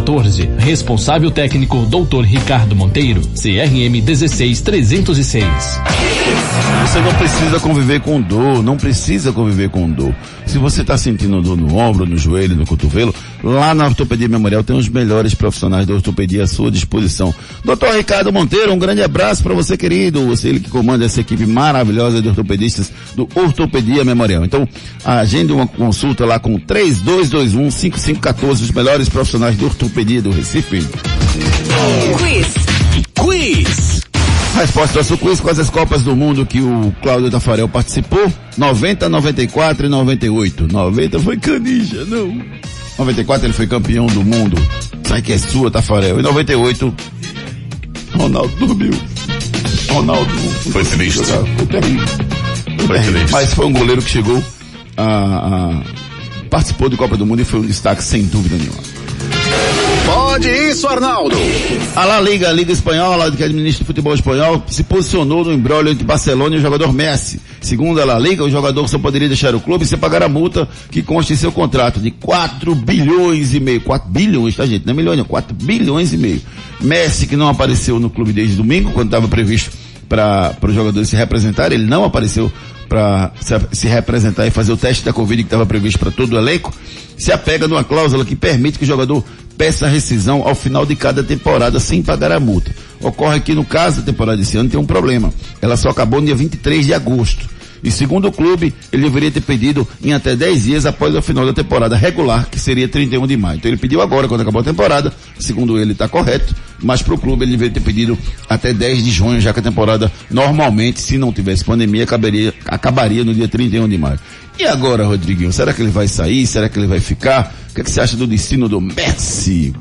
5514. Responsável técnico Dr. Ricardo Monteiro, CRM 16306. Você não precisa conviver com dor, não precisa conviver com dor. Se você está sentindo dor no ombro, no joelho, no cotovelo, lá na Ortopedia Memorial tem os melhores profissionais da ortopedia à sua disposição. Doutor Ricardo Monteiro, um grande abraço para você, querido. Você ele que comanda essa equipe maravilhosa de ortopedistas do Ortopedia Memorial. Então, agende uma consulta lá com 3221-5514, os melhores profissionais de ortopedia do Recife. Quiz. Quiz. Resposta ao seu quiz, quais as Copas do Mundo que o Cláudio Tafarel participou? 90, 94 e 98. 90 foi canija, não. 94 ele foi campeão do mundo. Sai que é sua, Tafarel. E 98, Ronaldo dormiu. Ronaldo Foi triste. Foi terrível. Foi triste. Mas foi um goleiro que chegou a, a- participou de Copa do Mundo e foi um destaque sem dúvida nenhuma. Pode isso, Arnaldo. A La Liga, a Liga Espanhola, que administra o futebol espanhol, se posicionou no embrólio entre Barcelona e o jogador Messi. Segundo a La Liga, o jogador só poderia deixar o clube se pagar a multa que consta em seu contrato de 4 bilhões e meio. 4 bilhões, tá gente? Não é milhões, não. 4 bilhões e meio. Messi, que não apareceu no clube desde domingo, quando estava previsto para os jogadores se representarem, ele não apareceu para se, se representar e fazer o teste da Covid que estava previsto para todo o elenco, se apega numa cláusula que permite que o jogador peça rescisão ao final de cada temporada sem pagar a multa. Ocorre que no caso da temporada desse ano tem um problema. Ela só acabou no dia 23 de agosto. E segundo o clube, ele deveria ter pedido em até 10 dias após o final da temporada regular, que seria 31 de maio. Então ele pediu agora, quando acabou a temporada, segundo ele está correto, mas para o clube ele deveria ter pedido até 10 de junho, já que a temporada normalmente, se não tivesse pandemia, acabaria, acabaria no dia 31 de maio. E agora, Rodriguinho, será que ele vai sair? Será que ele vai ficar? O que, é que você acha do destino do Messi?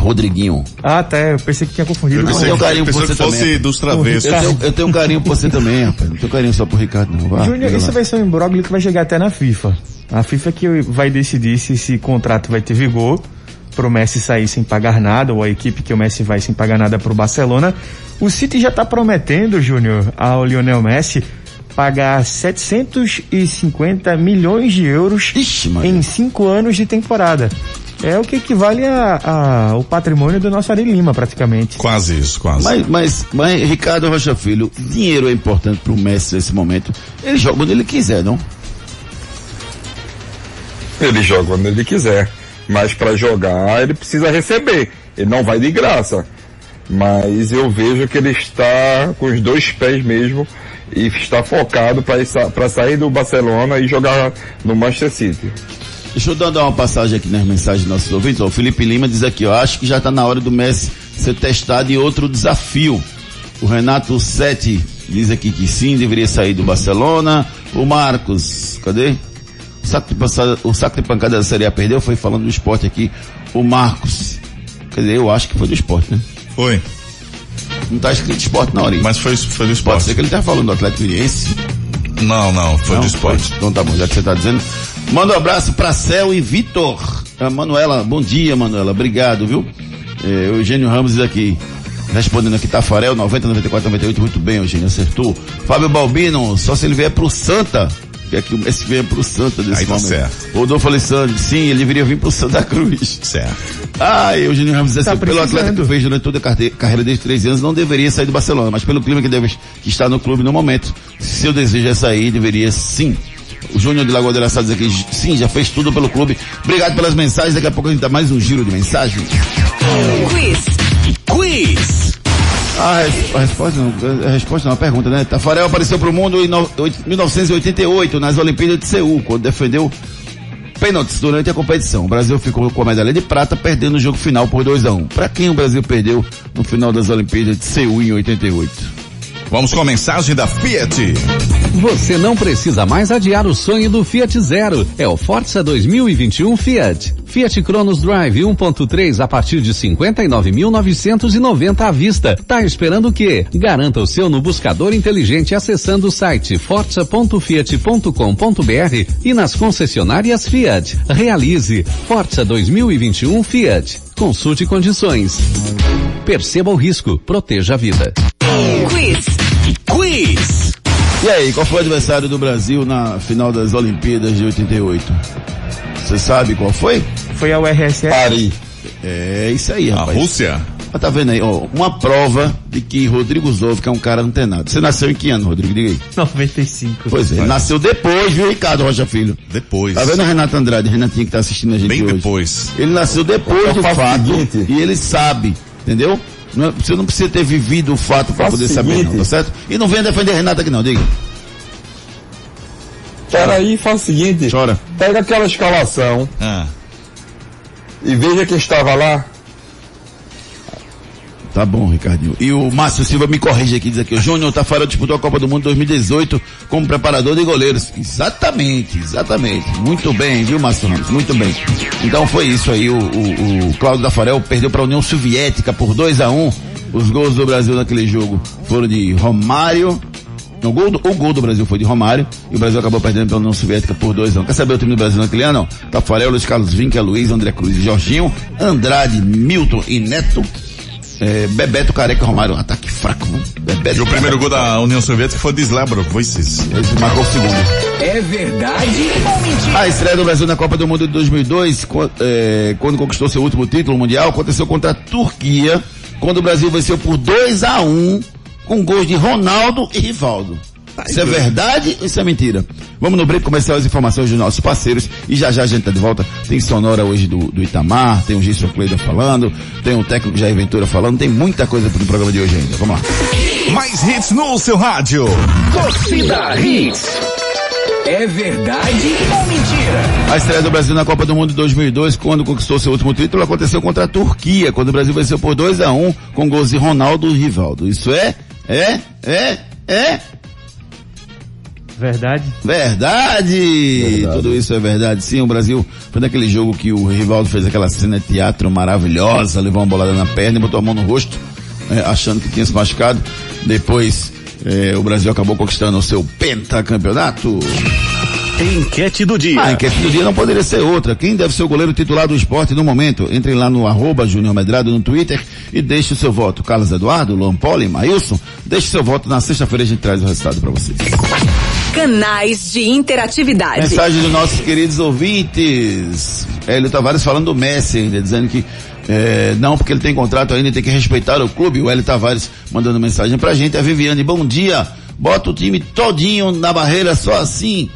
Rodriguinho. Ah, tá. Eu pensei que tinha confundido. Eu tenho carinho por você fosse também. dos Eu travessos. tenho, eu tenho um carinho por você também, rapaz. Não tenho carinho só por Ricardo, não. Vá, Júnior, isso lá. vai ser um imbróglio que vai chegar até na FIFA. A FIFA que vai decidir se esse contrato vai ter vigor pro Messi sair sem pagar nada, ou a equipe que o Messi vai sem pagar nada pro Barcelona. O City já tá prometendo, Júnior, ao Lionel Messi pagar 750 milhões de euros Ixi, em cinco anos de temporada. É o que equivale a, a- ao patrimônio do nosso Ari Lima, praticamente. Quase isso, quase. Mas, mas, mas, Ricardo Rocha Filho, dinheiro é importante pro Messi nesse momento. Ele joga onde ele quiser, não? Ele joga quando ele quiser. Mas para jogar, ele precisa receber. Ele não vai de graça. Mas eu vejo que ele está com os dois pés mesmo e está focado para sair do Barcelona e jogar no Manchester City. Deixa eu dar uma passagem aqui nas mensagens dos nossos ouvintes. O Felipe Lima diz aqui, ó, acho que já está na hora do Messi ser testado em outro desafio. O Renato Sete diz aqui que sim, deveria sair do Barcelona. O Marcos, cadê? O saco de, passada, o saco de pancada da Série A perdeu, foi falando do esporte aqui. O Marcos, quer dizer, eu acho que foi do esporte, né? Foi. Não tá escrito esporte na hora. Mas foi, foi do Pode esporte. ser que ele tá falando do Atlético Mineiro. Não, não, foi Não, do esporte. foi. Então tá bom, já que você tá dizendo. Manda um abraço pra Cel e Vitor. A Manuela, bom dia, Manuela. Obrigado, viu? É, Eugênio Ramos aqui. Respondendo aqui, Tafarel, 90, 94, 98, muito bem, Eugênio, acertou. Fábio Balbino, só se ele vier pro Santa. Quer que o Messi venha pro Santa desse Aí tá momento. certo. Rodolfo Alessandro, sim, ele deveria vir pro Santa Cruz. Certo. Ah, Eugênio Ramos diz Tá assim, pelo atleta que fez durante toda a carreira desde 13 anos, não deveria sair do Barcelona, mas pelo clima que deve que está no clube no momento, se seu desejo é sair, deveria sim. O Júnior de Lagoa de Araçá diz aqui, sim, já fez tudo pelo clube. Obrigado pelas mensagens, daqui a pouco a gente dá mais um giro de mensagens. Quiz. Quiz. A res- a resposta não, a resposta não, a pergunta, né? Tafarel apareceu pro mundo em no- oit- 1988, nas Olimpíadas de Seul, quando defendeu pênaltis durante a competição. O Brasil ficou com a medalha de prata, perdendo o jogo final por 2 a 1 um. Para quem o Brasil perdeu no final das Olimpíadas de Seul em 88? Vamos com a mensagem da Fiat. Você não precisa mais adiar o sonho do Fiat Zero. É o Forza 2021 Fiat. Fiat Cronos Drive 1.3 a partir de 59.990 à vista. Tá esperando o quê? Garanta o seu no buscador inteligente acessando o site forza.fiat.com.br e nas concessionárias Fiat. Realize Forza 2021 Fiat. Consulte condições. Perceba o risco, proteja a vida. Quiz. E aí, qual foi o adversário do Brasil na final das Olimpíadas de 88? Você sabe qual foi? Foi a URSS. Paris. É isso aí, A rapaz. Rússia. Ah, tá vendo aí, ó, uma prova de que Rodrigo Zov, que é um cara antenado. Você nasceu em que ano, Rodrigo? Diga aí. 95. Pois é, ele nasceu depois, viu, Ricardo Rocha Filho? Depois. Tá vendo a Renata Andrade, Renatinha que tá assistindo a gente Bem hoje? depois. Ele nasceu depois Eu do o fato seguinte. e ele sabe, entendeu? Não é- você não precisa ter vivido o fato para poder o saber, seguinte. não, tá certo? E não venha defender a Renata aqui não, diga. Peraí, faz o seguinte. Chora. Pega aquela escalação Ah, e veja quem estava lá. Tá bom, Ricardinho. E o Márcio Silva me corrige aqui, diz aqui, o Júnior Tafarel disputou a Copa do Mundo 2018 como preparador de goleiros. Exatamente, exatamente. Muito bem, viu, Márcio Ramos? Muito bem. Então foi isso aí, o, o, o Cláudio Tafarel perdeu para a União Soviética por 2 a 1 Os gols do Brasil naquele jogo foram de Romário, no gol do, o gol do Brasil foi de Romário e o Brasil acabou perdendo pela União Soviética por 2 a 1 Quer saber o time do Brasil naquele ano? Tafarel, Luiz Carlos Vinca, Luiz, André Cruz Jorginho, Andrade, Milton e Neto, é, Bebeto, Careca, Romário, um ataque fraco, né? Bebeto, e o primeiro gol da União Soviética foi de Slabro Voices. Esse marcou o segundo. É verdade ou mentira? A estreia do Brasil na Copa do Mundo de 2002, qu- é, quando conquistou seu último título mundial, aconteceu contra a Turquia, quando o Brasil venceu por 2 a 1 com gols de Ronaldo e Rivaldo. Isso é verdade ou isso é mentira? Vamos no break começar as informações dos nossos parceiros e já já a gente tá de volta. Tem sonora hoje do, do Itamar, tem o Gilson Cleiton falando, tem o técnico Jair Ventura falando, tem muita coisa pro programa de hoje ainda. Vamos lá. Mais hits no seu rádio. Torcida Hits. É verdade ou mentira? A estreia do Brasil na Copa do Mundo de 2002, quando conquistou seu último título, aconteceu contra a Turquia, quando o Brasil venceu por 2 a 1 com gols de Ronaldo e Rivaldo. Isso é? É? É? É? Verdade? Verdade! Tudo isso é verdade. Sim, o Brasil foi naquele jogo que o Rivaldo fez aquela cena de teatro maravilhosa, levou uma bolada na perna e botou a mão no rosto, eh, achando que tinha se machucado. Depois, eh, o Brasil acabou conquistando o seu pentacampeonato. Enquete do dia. A enquete do dia não poderia ser outra. Quem deve ser o goleiro titular do esporte no momento? Entre lá no arroba Júnior Medrado no Twitter e deixe o seu voto. Carlos Eduardo, Luan Poli, Maílson, deixe o seu voto. Na sexta-feira a gente traz o resultado para vocês. Canais de interatividade. Mensagem dos nossos queridos ouvintes. Hélio Tavares falando do Messi ainda, dizendo que é, não, porque ele tem contrato ainda, tem que respeitar o clube. O Hélio Tavares mandando mensagem pra gente. A Viviane, bom dia. Bota o time todinho na barreira, só assim.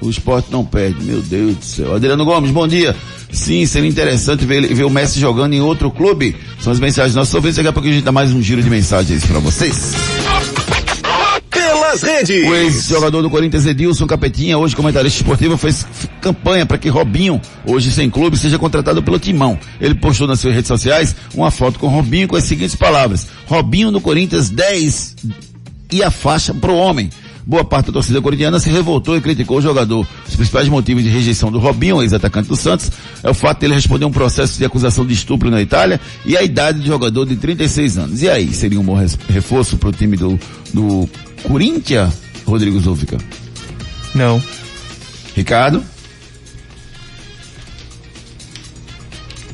O esporte não perde. Meu Deus do céu. Adriano Gomes, bom dia. Sim, seria interessante ver, ver o Messi jogando em outro clube. São as mensagens nossos ouvintes. Daqui a pouco a gente dá mais um giro de mensagens para vocês. Pelas redes. O ex-jogador do Corinthians, Edilson Capetinha, hoje comentarista esportivo, fez campanha para que Robinho, hoje sem clube, seja contratado pelo Timão. Ele postou nas suas redes sociais uma foto com Robinho com as seguintes palavras. Robinho no Corinthians 10 e a faixa pro homem. Boa parte da torcida corintiana se revoltou e criticou o jogador. Os principais motivos de rejeição do Robinho, ex-atacante do Santos, é o fato de ele responder um processo de acusação de estupro na Itália e a idade do jogador de 36 anos. E aí, seria um bom reforço pro time do, do Corinthians, Rodrigo Zúfica? Não. Ricardo?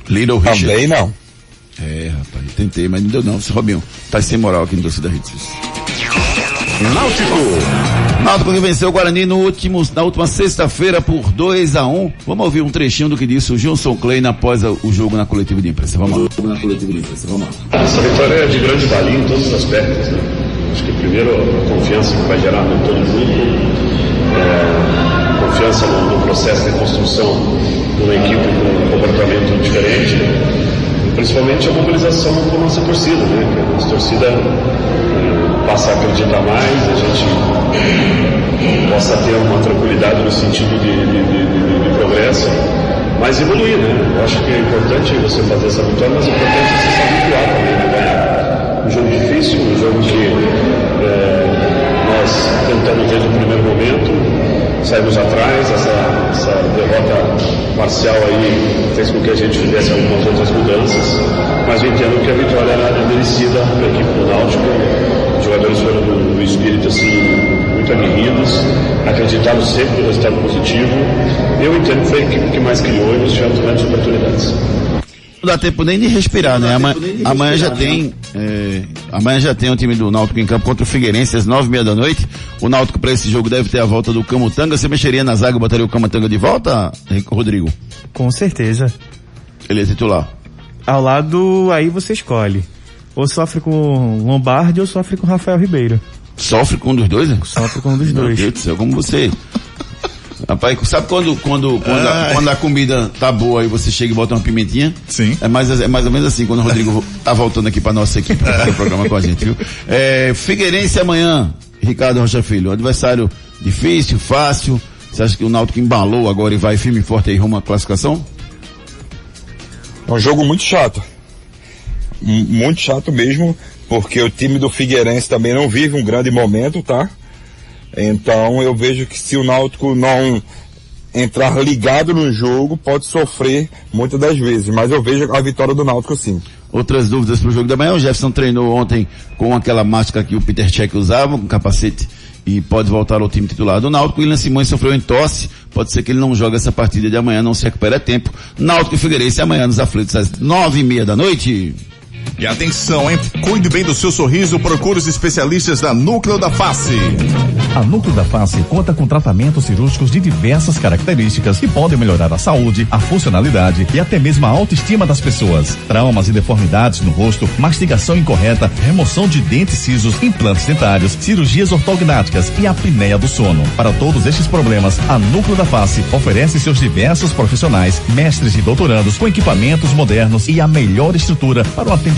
Little Richard. Também não. É, rapaz, tentei, mas não deu não. Esse Robinho tá sem moral aqui no torcida Hits. Náutico. Náutico que venceu o Guarani no último, na última sexta-feira por 2 a 1 um. Vamos ouvir um trechinho do que disse o Gilson Klein após o jogo na coletiva de imprensa. Vamos lá. Vamos lá. Essa vitória é de grande valia em todos os aspectos. Né? Acho que primeiro a confiança que vai gerar no todo o grupo, é, confiança no, no, processo de construção de uma equipe com um comportamento diferente, principalmente a mobilização da nossa torcida, né? Que a nossa torcida é, passa a acreditar mais, a gente possa ter uma tranquilidade no sentido de, de, de, de progresso, mas evoluir, né? Eu acho que é importante você fazer essa vitória, mas é importante você se habituar também, né? Um jogo difícil, um jogo que é, nós tentamos desde o primeiro momento, saímos atrás, essa, essa derrota parcial aí fez com que a gente fizesse algumas outras mudanças, mas eu entendo que a vitória era merecida pela equipe do Náutico os jogadores foram do, do espírito assim, muito aguerridos, acreditaram sempre no resultado positivo. Eu entendo que foi a equipe que mais criou e nós tivemos grandes oportunidades. Não dá tempo nem de respirar, né? Amanhã, amanhã já tem, é, amanhã já tem o time do Náutico em campo contra o Figueirense às nove e meia da noite. O Náutico para esse jogo deve ter a volta do Camutanga. Você mexeria na zaga e botaria o Camutanga de volta, Rodrigo? Com certeza. Ele é titular. Ao lado, aí você escolhe. Ou sofre com Lombardi ou sofre com Rafael Ribeiro. Sofre com um dos dois, né? Sofre com um dos Meu dois. Meu Deus do céu, como você Rapaz, sabe quando, quando, quando, a, quando, a, comida tá boa e você chega e bota uma pimentinha? Sim. É mais, é mais ou menos assim, quando o Rodrigo tá voltando aqui pra nossa equipe pra fazer o programa com a gente, viu? É, Figueirense amanhã, Ricardo Rocha Filho. Adversário difícil, fácil. Você acha que o Náutico embalou agora e vai firme e forte aí rumo à classificação? É um jogo muito chato. Muito chato mesmo, porque o time do Figueirense também não vive um grande momento, tá? Então eu vejo que se o Náutico não entrar ligado no jogo, pode sofrer muitas das vezes, mas eu vejo a vitória do Náutico sim. Outras dúvidas para o jogo da manhã, o Jefferson treinou ontem com aquela máscara que o Peter Check usava, com capacete, e pode voltar ao time titular do Náutico. O William Simões sofreu em tosse, pode ser que ele não jogue essa partida de amanhã, não se recupera a tempo. Náutico e Figueirense amanhã nos aflitos às nove e meia da noite. E atenção, hein? Cuide bem do seu sorriso, procure os especialistas da Núcleo da Face. A Núcleo da Face conta com tratamentos cirúrgicos de diversas características que podem melhorar a saúde, a funcionalidade e até mesmo a autoestima das pessoas. Traumas e deformidades no rosto, mastigação incorreta, remoção de dentes cisos, implantes dentários, cirurgias ortognáticas e apneia do sono. Para todos estes problemas, a Núcleo da Face oferece seus diversos profissionais, mestres e doutorandos com equipamentos modernos e a melhor estrutura para o atendimento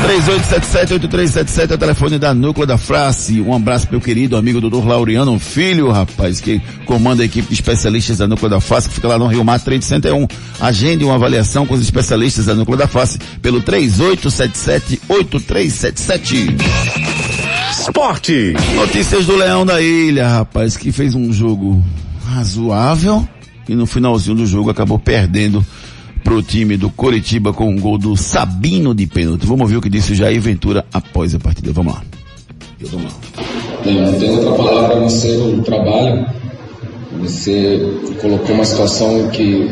3877-8377 é o telefone da Núcleo da Face. Um abraço meu querido amigo Dr. Laureano Filho, rapaz, que comanda a equipe de especialistas da Núcleo da Face, que fica lá no Rio Mar 361. Agende uma avaliação com os especialistas da Núcleo da Face pelo 3877-8377. Esporte. Notícias do Leão da Ilha, rapaz, que fez um jogo razoável e no finalzinho do jogo acabou perdendo pro time do Coritiba com um gol do Sabino de pênalti. Vamos ouvir o que disse Jair Ventura após a partida. Vamos lá. Bem, não tem outra palavra a não ser o trabalho. Você colocou uma situação que,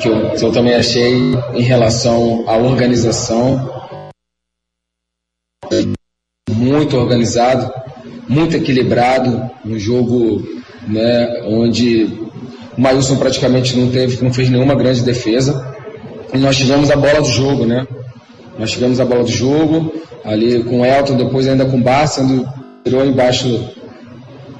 que, eu, que eu também achei em relação à organização. Muito organizado, muito equilibrado, um jogo né, onde o Mailson praticamente não teve, não fez nenhuma grande defesa. Nós tivemos a bola do jogo, né? Nós tivemos a bola do jogo, ali com o Elton, depois ainda com o Barça, tirou embaixo,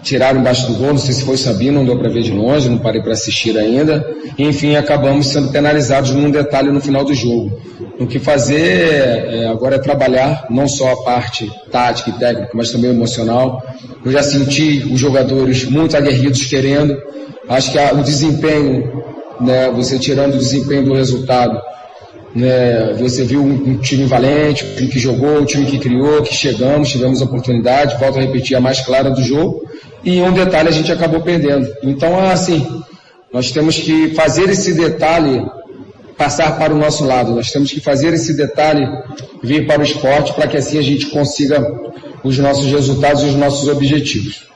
tiraram embaixo do gol, não sei se foi Sabino, não deu para ver de longe, não parei para assistir ainda. E, enfim, acabamos sendo penalizados num detalhe no final do jogo. O que fazer é, agora é trabalhar não só a parte tática e técnica, mas também emocional. Eu já senti os jogadores muito aguerridos querendo. Acho que a, o desempenho né, você tirando o desempenho do resultado, né, você viu um, um, time valente, um time que jogou, um time que criou, que chegamos, tivemos oportunidade, volto a repetir, a mais clara do jogo, e um detalhe a gente acabou perdendo. Então, assim, nós temos que fazer esse detalhe passar para o nosso lado. Nós temos que fazer esse detalhe vir para o esporte para que assim a gente consiga os nossos resultados e os nossos objetivos.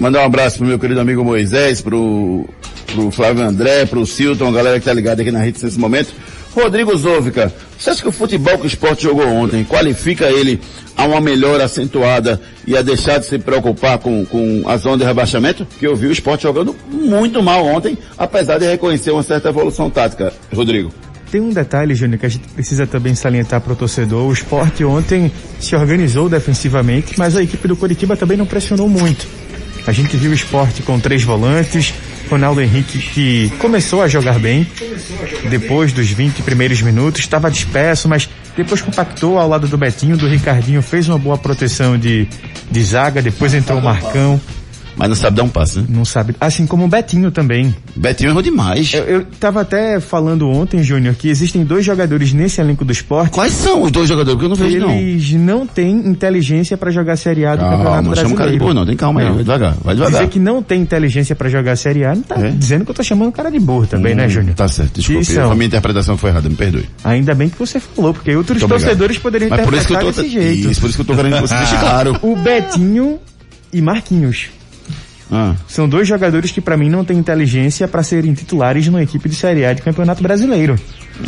Mandar um abraço pro meu querido amigo Moisés, pro, pro Flávio André, pro Silton, a galera que tá ligada aqui na rede nesse momento. Rodrigo Zóvica, você acha que o futebol que o esporte jogou ontem qualifica ele a uma melhora acentuada e a deixar de se preocupar com, com a zona de rebaixamento? Que eu vi o esporte jogando muito mal ontem, apesar de reconhecer uma certa evolução tática. Rodrigo. Tem um detalhe, Júnior, que a gente precisa também salientar para o torcedor. O esporte ontem se organizou defensivamente, mas a equipe do Curitiba também não pressionou muito. A gente viu o esporte com três volantes, Ronaldo Henrique que começou a jogar bem, depois dos 20 primeiros minutos, estava disperso, mas depois compactou ao lado do Betinho, do Ricardinho, fez uma boa proteção de, de zaga, depois entrou o Marcão. Mas não sabe dar um passe, né? Não sabe. Assim como o Betinho também. Betinho errou demais. Eu, eu tava até falando ontem, Júnior, que existem dois jogadores nesse elenco do esporte. Quais são os dois jogadores? Porque eu não vejo não. Eles não têm inteligência para jogar Série A do Calma, Campeonato não chama o cara de burro não, tem calma aí, vai devagar, vai devagar. Dizer que não tem inteligência para jogar Série A, não tá dizendo que eu tô chamando o cara de burro também, né, Hum, Júnior? Tá certo, desculpe. São? A minha interpretação foi errada, me perdoe. Ainda bem que você falou, porque outros torcedores poderiam Mas por isso que eu interpretar tô- desse jeito. Isso, por isso que eu tô querendo que você deixe claro. O Betinho e Marquinhos. Ah. São dois jogadores que pra mim não têm inteligência para serem titulares numa equipe de Série A de Campeonato Brasileiro.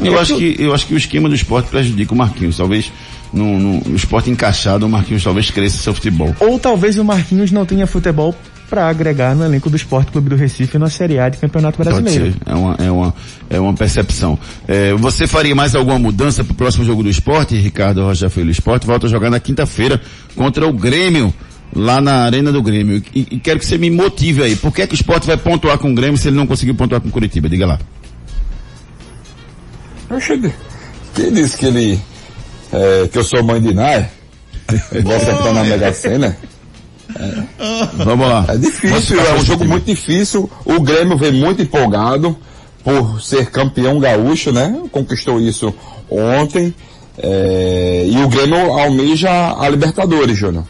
Eu É acho que, eu acho que o esquema do esporte prejudica o Marquinhos. Talvez no, no, no esporte encaixado, o Marquinhos talvez cresça seu futebol. Ou talvez o Marquinhos não tenha futebol para agregar no elenco do Esporte Clube do Recife na Série A de Campeonato Brasileiro. É uma, é uma, é uma percepção. É, você faria mais alguma mudança pro próximo jogo do esporte? Ricardo Rocha Filho, o esporte volta a jogar na quinta-feira contra o Grêmio, lá na Arena do Grêmio. E, e quero que você me motive aí. Por que, que o esporte vai pontuar com o Grêmio se ele não conseguiu pontuar com o Curitiba? Diga lá. Oxe, quem disse que ele, é, que eu sou mãe de Nar? Vou acertar na Mega Sena? Vamos lá. É difícil, é um jogo muito difícil. O Grêmio vem muito empolgado por ser campeão gaúcho, né? Conquistou isso ontem. É, e o Grêmio almeja a Libertadores, Júnior.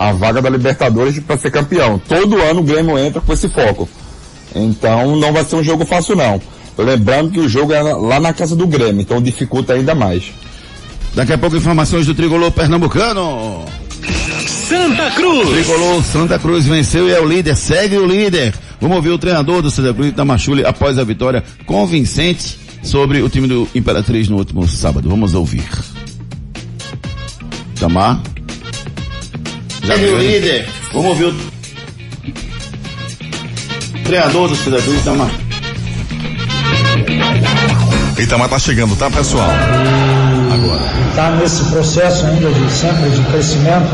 A vaga da Libertadores para ser campeão. Todo ano o Grêmio entra com esse foco. Então não vai ser um jogo fácil não. Lembrando que o jogo é lá na casa do Grêmio, então dificulta ainda mais. Daqui a pouco informações do Tricolor Pernambucano. Santa Cruz. Tricolor Santa Cruz venceu e é o líder, segue o líder. Vamos ouvir o treinador do Santa Cruz, Itamachule, após a vitória convincente sobre o time do Imperatriz no último sábado. Vamos ouvir. Tamar. Já Segue viu, o né? líder. Vamos ouvir o treinador do Cruz, Itamar. Itamar tá chegando, tá, pessoal? está nesse processo ainda de sempre de crescimento.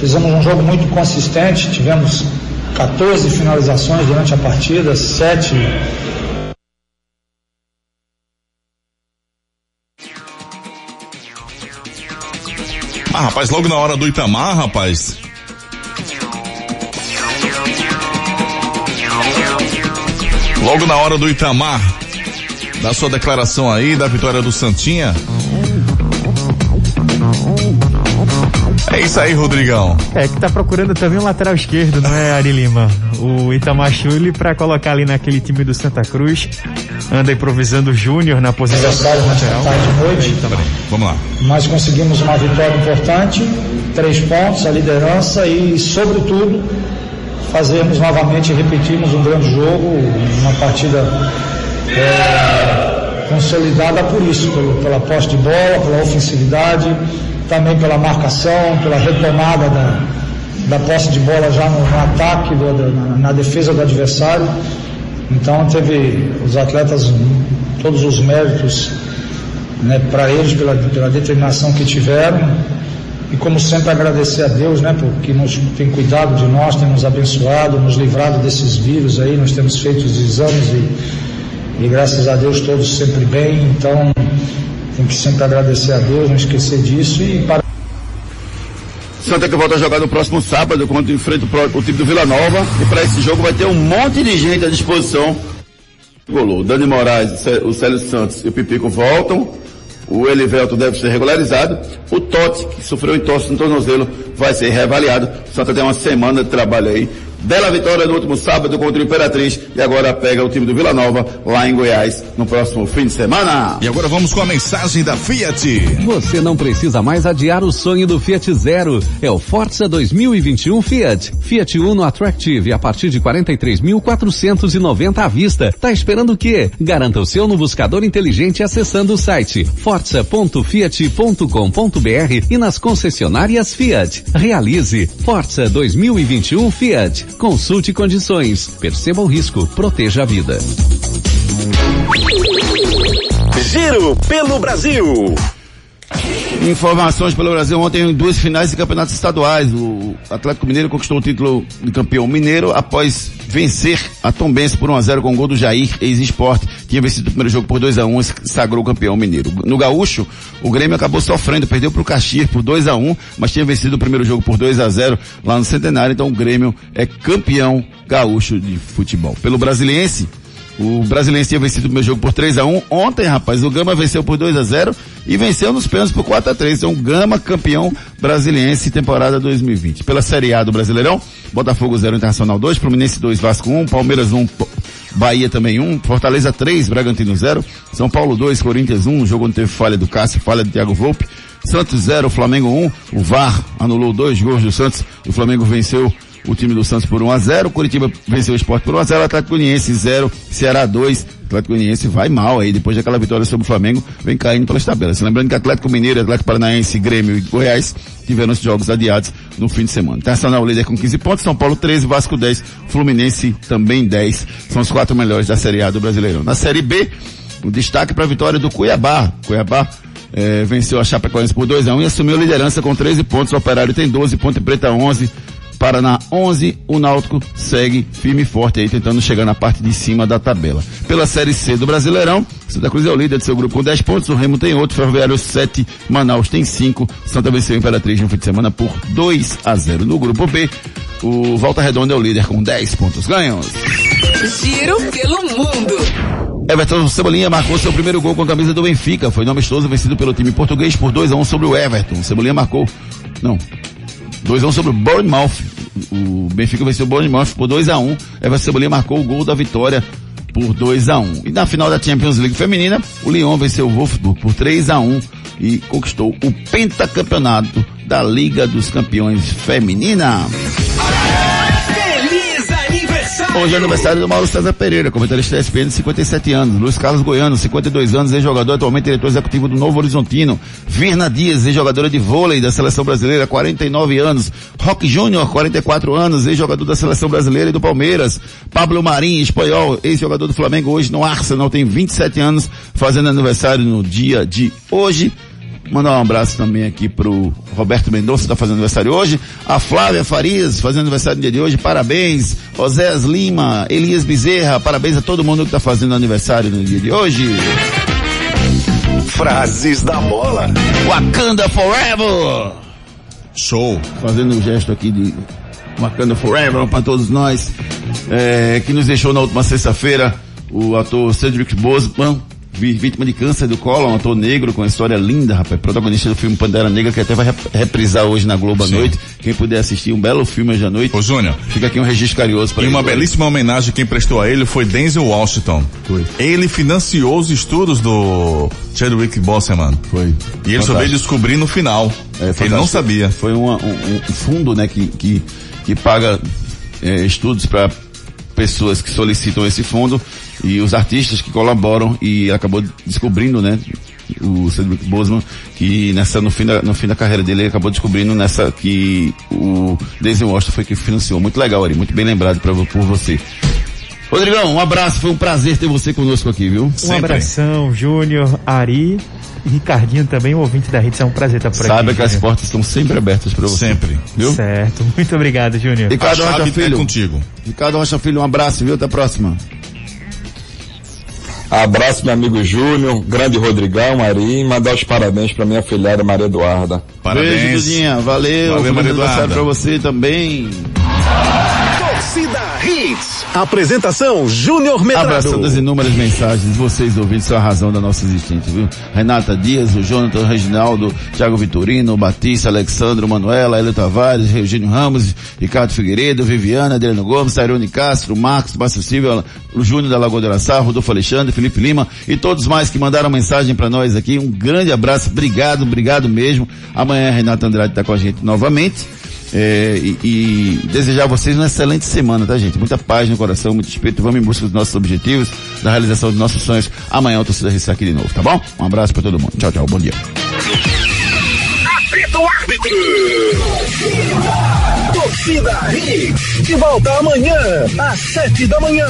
Fizemos um jogo muito consistente, tivemos 14 finalizações durante a partida, 7 Ah, rapaz, logo na hora do Itamar, rapaz. Logo na hora do Itamar, da sua declaração aí, da vitória do Santinha. É isso aí, Rodrigão. É que tá procurando também um lateral esquerdo, não é, Ari Lima? O Itamachule pra colocar ali naquele time do Santa Cruz. Anda improvisando o Júnior na posição lateral. tarde e noite, Vamos lá. mas conseguimos uma vitória importante, três pontos, a liderança e, sobretudo, fazermos novamente, repetirmos um grande jogo, uma partida é, consolidada por isso, pelo, pela posse de bola, pela ofensividade, também pela marcação, pela retomada da, da posse de bola já no, no ataque, do- do- na, na defesa do adversário. Então teve os atletas todos os méritos né, para eles pela, pela determinação que tiveram. E como sempre agradecer a Deus, né, porque nos tem cuidado de nós, tem nos abençoado, nos livrado desses vírus aí, nós temos feito os exames e, e graças a Deus todos sempre bem, então tem que sempre agradecer a Deus, não esquecer disso. E para Santa que volta a jogar no próximo sábado, quando enfrenta o, time do Vila Nova. E para esse jogo vai ter um monte de gente à disposição. Golou. Dani Moraes, o Cé- o Célio Santos e o Pipico voltam. O Elivelto deve ser regularizado. O Totti, que sofreu entorse no tornozelo, vai ser reavaliado. Santa tem uma semana de trabalho aí bela vitória no último sábado contra o Imperatriz e agora pega o time do Vila Nova lá em Goiás no próximo fim de semana. E agora vamos com a mensagem da Fiat. Você não precisa mais adiar o sonho do Fiat Zero. É o Forza 2021 Fiat. Fiat Uno Attractive a partir de 43.490 à vista. Tá esperando o quê? Garanta o seu no buscador inteligente acessando o site forza.fiat.com.br e nas concessionárias Fiat. Realize Forza 2021 Fiat. Consulte condições. Perceba o risco. Proteja a vida. Giro pelo Brasil. Informações pelo Brasil ontem em duas finais de campeonatos estaduais. O Atlético Mineiro conquistou o título de campeão mineiro após vencer a Tombense por 1 a 0 com o gol do Jair, ex-esporte. Tinha vencido o primeiro jogo por 2 a 1 e se sagrou campeão mineiro. No Gaúcho, o Grêmio acabou sofrendo, perdeu para o Caxias por 2 a 1 mas tinha vencido o primeiro jogo por 2 a 0 lá no Centenário. Então o Grêmio é campeão gaúcho de futebol. Pelo Brasiliense, o Brasileiro tinha vencido o meu jogo por 3 a 1 Ontem, rapaz, o Gama venceu por 2 a 0 e venceu nos pênaltis por 4 a 3 Então, Gama campeão brasiliense temporada 2020. Pela Série A do Brasileirão, Botafogo 0, Internacional 2, Fluminense 2, Vasco 1, Palmeiras 1, Bahia também 1, Fortaleza 3, Bragantino 0, São Paulo 2, Corinthians 1, jogo onde teve falha do Cássio, falha do Thiago Volpe, Santos 0, Flamengo 1, o VAR anulou dois gols do Santos, o Flamengo venceu o time do Santos por 1 a 0 Curitiba venceu o Sport por 1 a 0 Atlético Goianiense 0, Ceará 2, Atlético Goianiense vai mal aí, depois daquela vitória sobre o Flamengo, vem caindo pelas tabelas. Lembrando que Atlético Mineiro, Atlético Paranaense, Grêmio e Goiás tiveram os jogos adiados no fim de semana. Internacional líder com 15 pontos, São Paulo 13, Vasco 10, Fluminense também 10. São os quatro melhores da Série A do Brasileirão. Na Série B, o destaque para a vitória do Cuiabá. Cuiabá eh, venceu a Chapecoense por 2 a 1 e assumiu a liderança com 13 pontos. O Operário tem 12, Ponte Preta 11, Paraná 11, o Náutico segue firme e forte aí, tentando chegar na parte de cima da tabela. Pela Série C do Brasileirão, Santa Cruz é o líder de seu grupo com 10 pontos, o Remo tem 8, Ferroviário 7, Manaus tem 5, Santa venceu a Imperatriz no fim de semana por 2 a 0. No grupo B, o Volta Redonda é o líder com 10 pontos ganhos. Giro pelo mundo. Everton Cebolinha marcou seu primeiro gol com a camisa do Benfica. Foi no amistoso vencido pelo time português por 2 a 1 sobre o Everton. Cebolinha marcou. Não, 2x1 sobre o Bournemouth. O Benfica venceu o Bournemouth por 2x1. Everton Cebolinha marcou o gol da vitória por 2x1. E na final da Champions League feminina, o Lyon venceu o Wolfsburg por 3x1 e conquistou o pentacampeonato da Liga dos Campeões Feminina. Hoje é aniversário do Mauro César Pereira, comentarista da ESPN de 57 anos. Luiz Carlos Goiano, 52 anos, ex-jogador, atualmente diretor executivo do Novo Horizontino. Virna Dias, ex-jogadora de vôlei da Seleção Brasileira, 49 anos. Rock Júnior, 44 anos, ex-jogador da Seleção Brasileira e do Palmeiras. Pablo Marim, espanhol, ex-jogador do Flamengo, hoje no Arsenal, tem 27 anos, fazendo aniversário no dia de hoje. Mandar um abraço também aqui pro Roberto Mendonça, que tá fazendo aniversário hoje. A Flávia Farias, fazendo aniversário no dia de hoje. Parabéns. Oséas Lima, Elias Bezerra, parabéns a todo mundo que tá fazendo aniversário no dia de hoje. Frases da bola. Wakanda Forever! Show! Fazendo um gesto aqui de Wakanda Forever para todos nós. É, que nos deixou na última sexta-feira o ator Cedric Boseman, vítima de câncer do colo, um ator negro com uma história linda, rapaz, protagonista do filme Pantera Negra, que até vai rep- reprisar hoje na Globo à Sim. noite. Quem puder assistir, um belo filme hoje à noite. Ô Júnior. Fica aqui um registro carinhoso para E uma belíssima homenagem quem prestou a ele foi Denzel Washington. Foi. Ele financiou os estudos do Chadwick Boseman. Foi. E ele só veio descobrir no final. É, ele não sabia. Foi uma- um, um fundo, né, que, que, que paga é, estudos para pessoas que solicitam esse fundo e os artistas que colaboram e acabou descobrindo, né, o Cedric Boseman, que nessa, no fim da, no fim da carreira dele, ele acabou descobrindo nessa, que o Denzel Washington foi que financiou. Muito legal, Ari, muito bem lembrado pra, por você. Rodrigão, um abraço, foi um prazer ter você conosco aqui, viu? Um abração, Júnior, Ari e Ricardinho também, o ouvinte da rede. É um prazer estar por aqui. Saiba que as Júnior. portas estão sempre abertas para você. Sempre. Viu? Certo. Muito obrigado, Júnior. Ricardo Rocha é Filho. contigo. Ricardo Rocha Filho, um abraço, viu? Até a próxima. Abraço meu amigo Júnior, grande Rodrigão, Ari, e mandar os parabéns para minha filhada Maria Eduarda. Parabéns. Beijo, Dudinha. Valeu. Valeu, Maria Eduarda. pra você também. Apresentação Júnior Medrado. Abraçando as inúmeras mensagens vocês ouvintes, são a razão da nossa existência, viu? Renata Dias, o Jonathan Reginaldo, Thiago Vitorino, o Batista, Alexandre, Manuela, Hélio Tavares, Eugênio Ramos, Ricardo Figueiredo, Viviana, Adriano Gomes, Sairone Castro, Marcos, Márcio Silva, o Júnior da Lagoa de Araçá, Rodolfo Alexandre, Felipe Lima e todos mais que mandaram mensagem para nós aqui. Um grande abraço, obrigado, obrigado mesmo. Amanhã a Renata Andrade está com a gente novamente. É, e, e, desejar a vocês uma excelente semana, tá gente? Muita paz no coração, muito espírito. Vamos em busca dos nossos objetivos, da realização dos nossos sonhos. Amanhã eu torcida Recife aqui de novo, tá bom? Um abraço para todo mundo. Tchau, tchau. Bom dia. Apita o árbitro. Torcida Hits. De volta amanhã, às sete da manhã.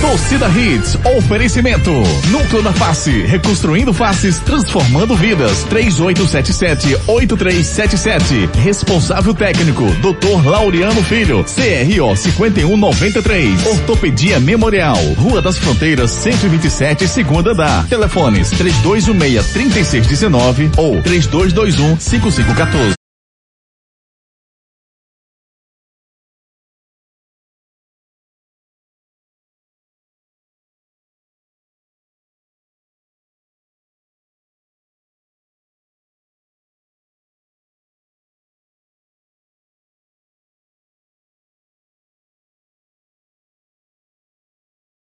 Torcida Hits, oferecimento. Núcleo da Face, reconstruindo faces, transformando vidas. 3877-8377. Responsável técnico, Dr. Laureano Filho. CRO 5193. Ortopedia Memorial. Rua das Fronteiras, 127, segunda da. Telefones 3216-3619 ou 3221-5514.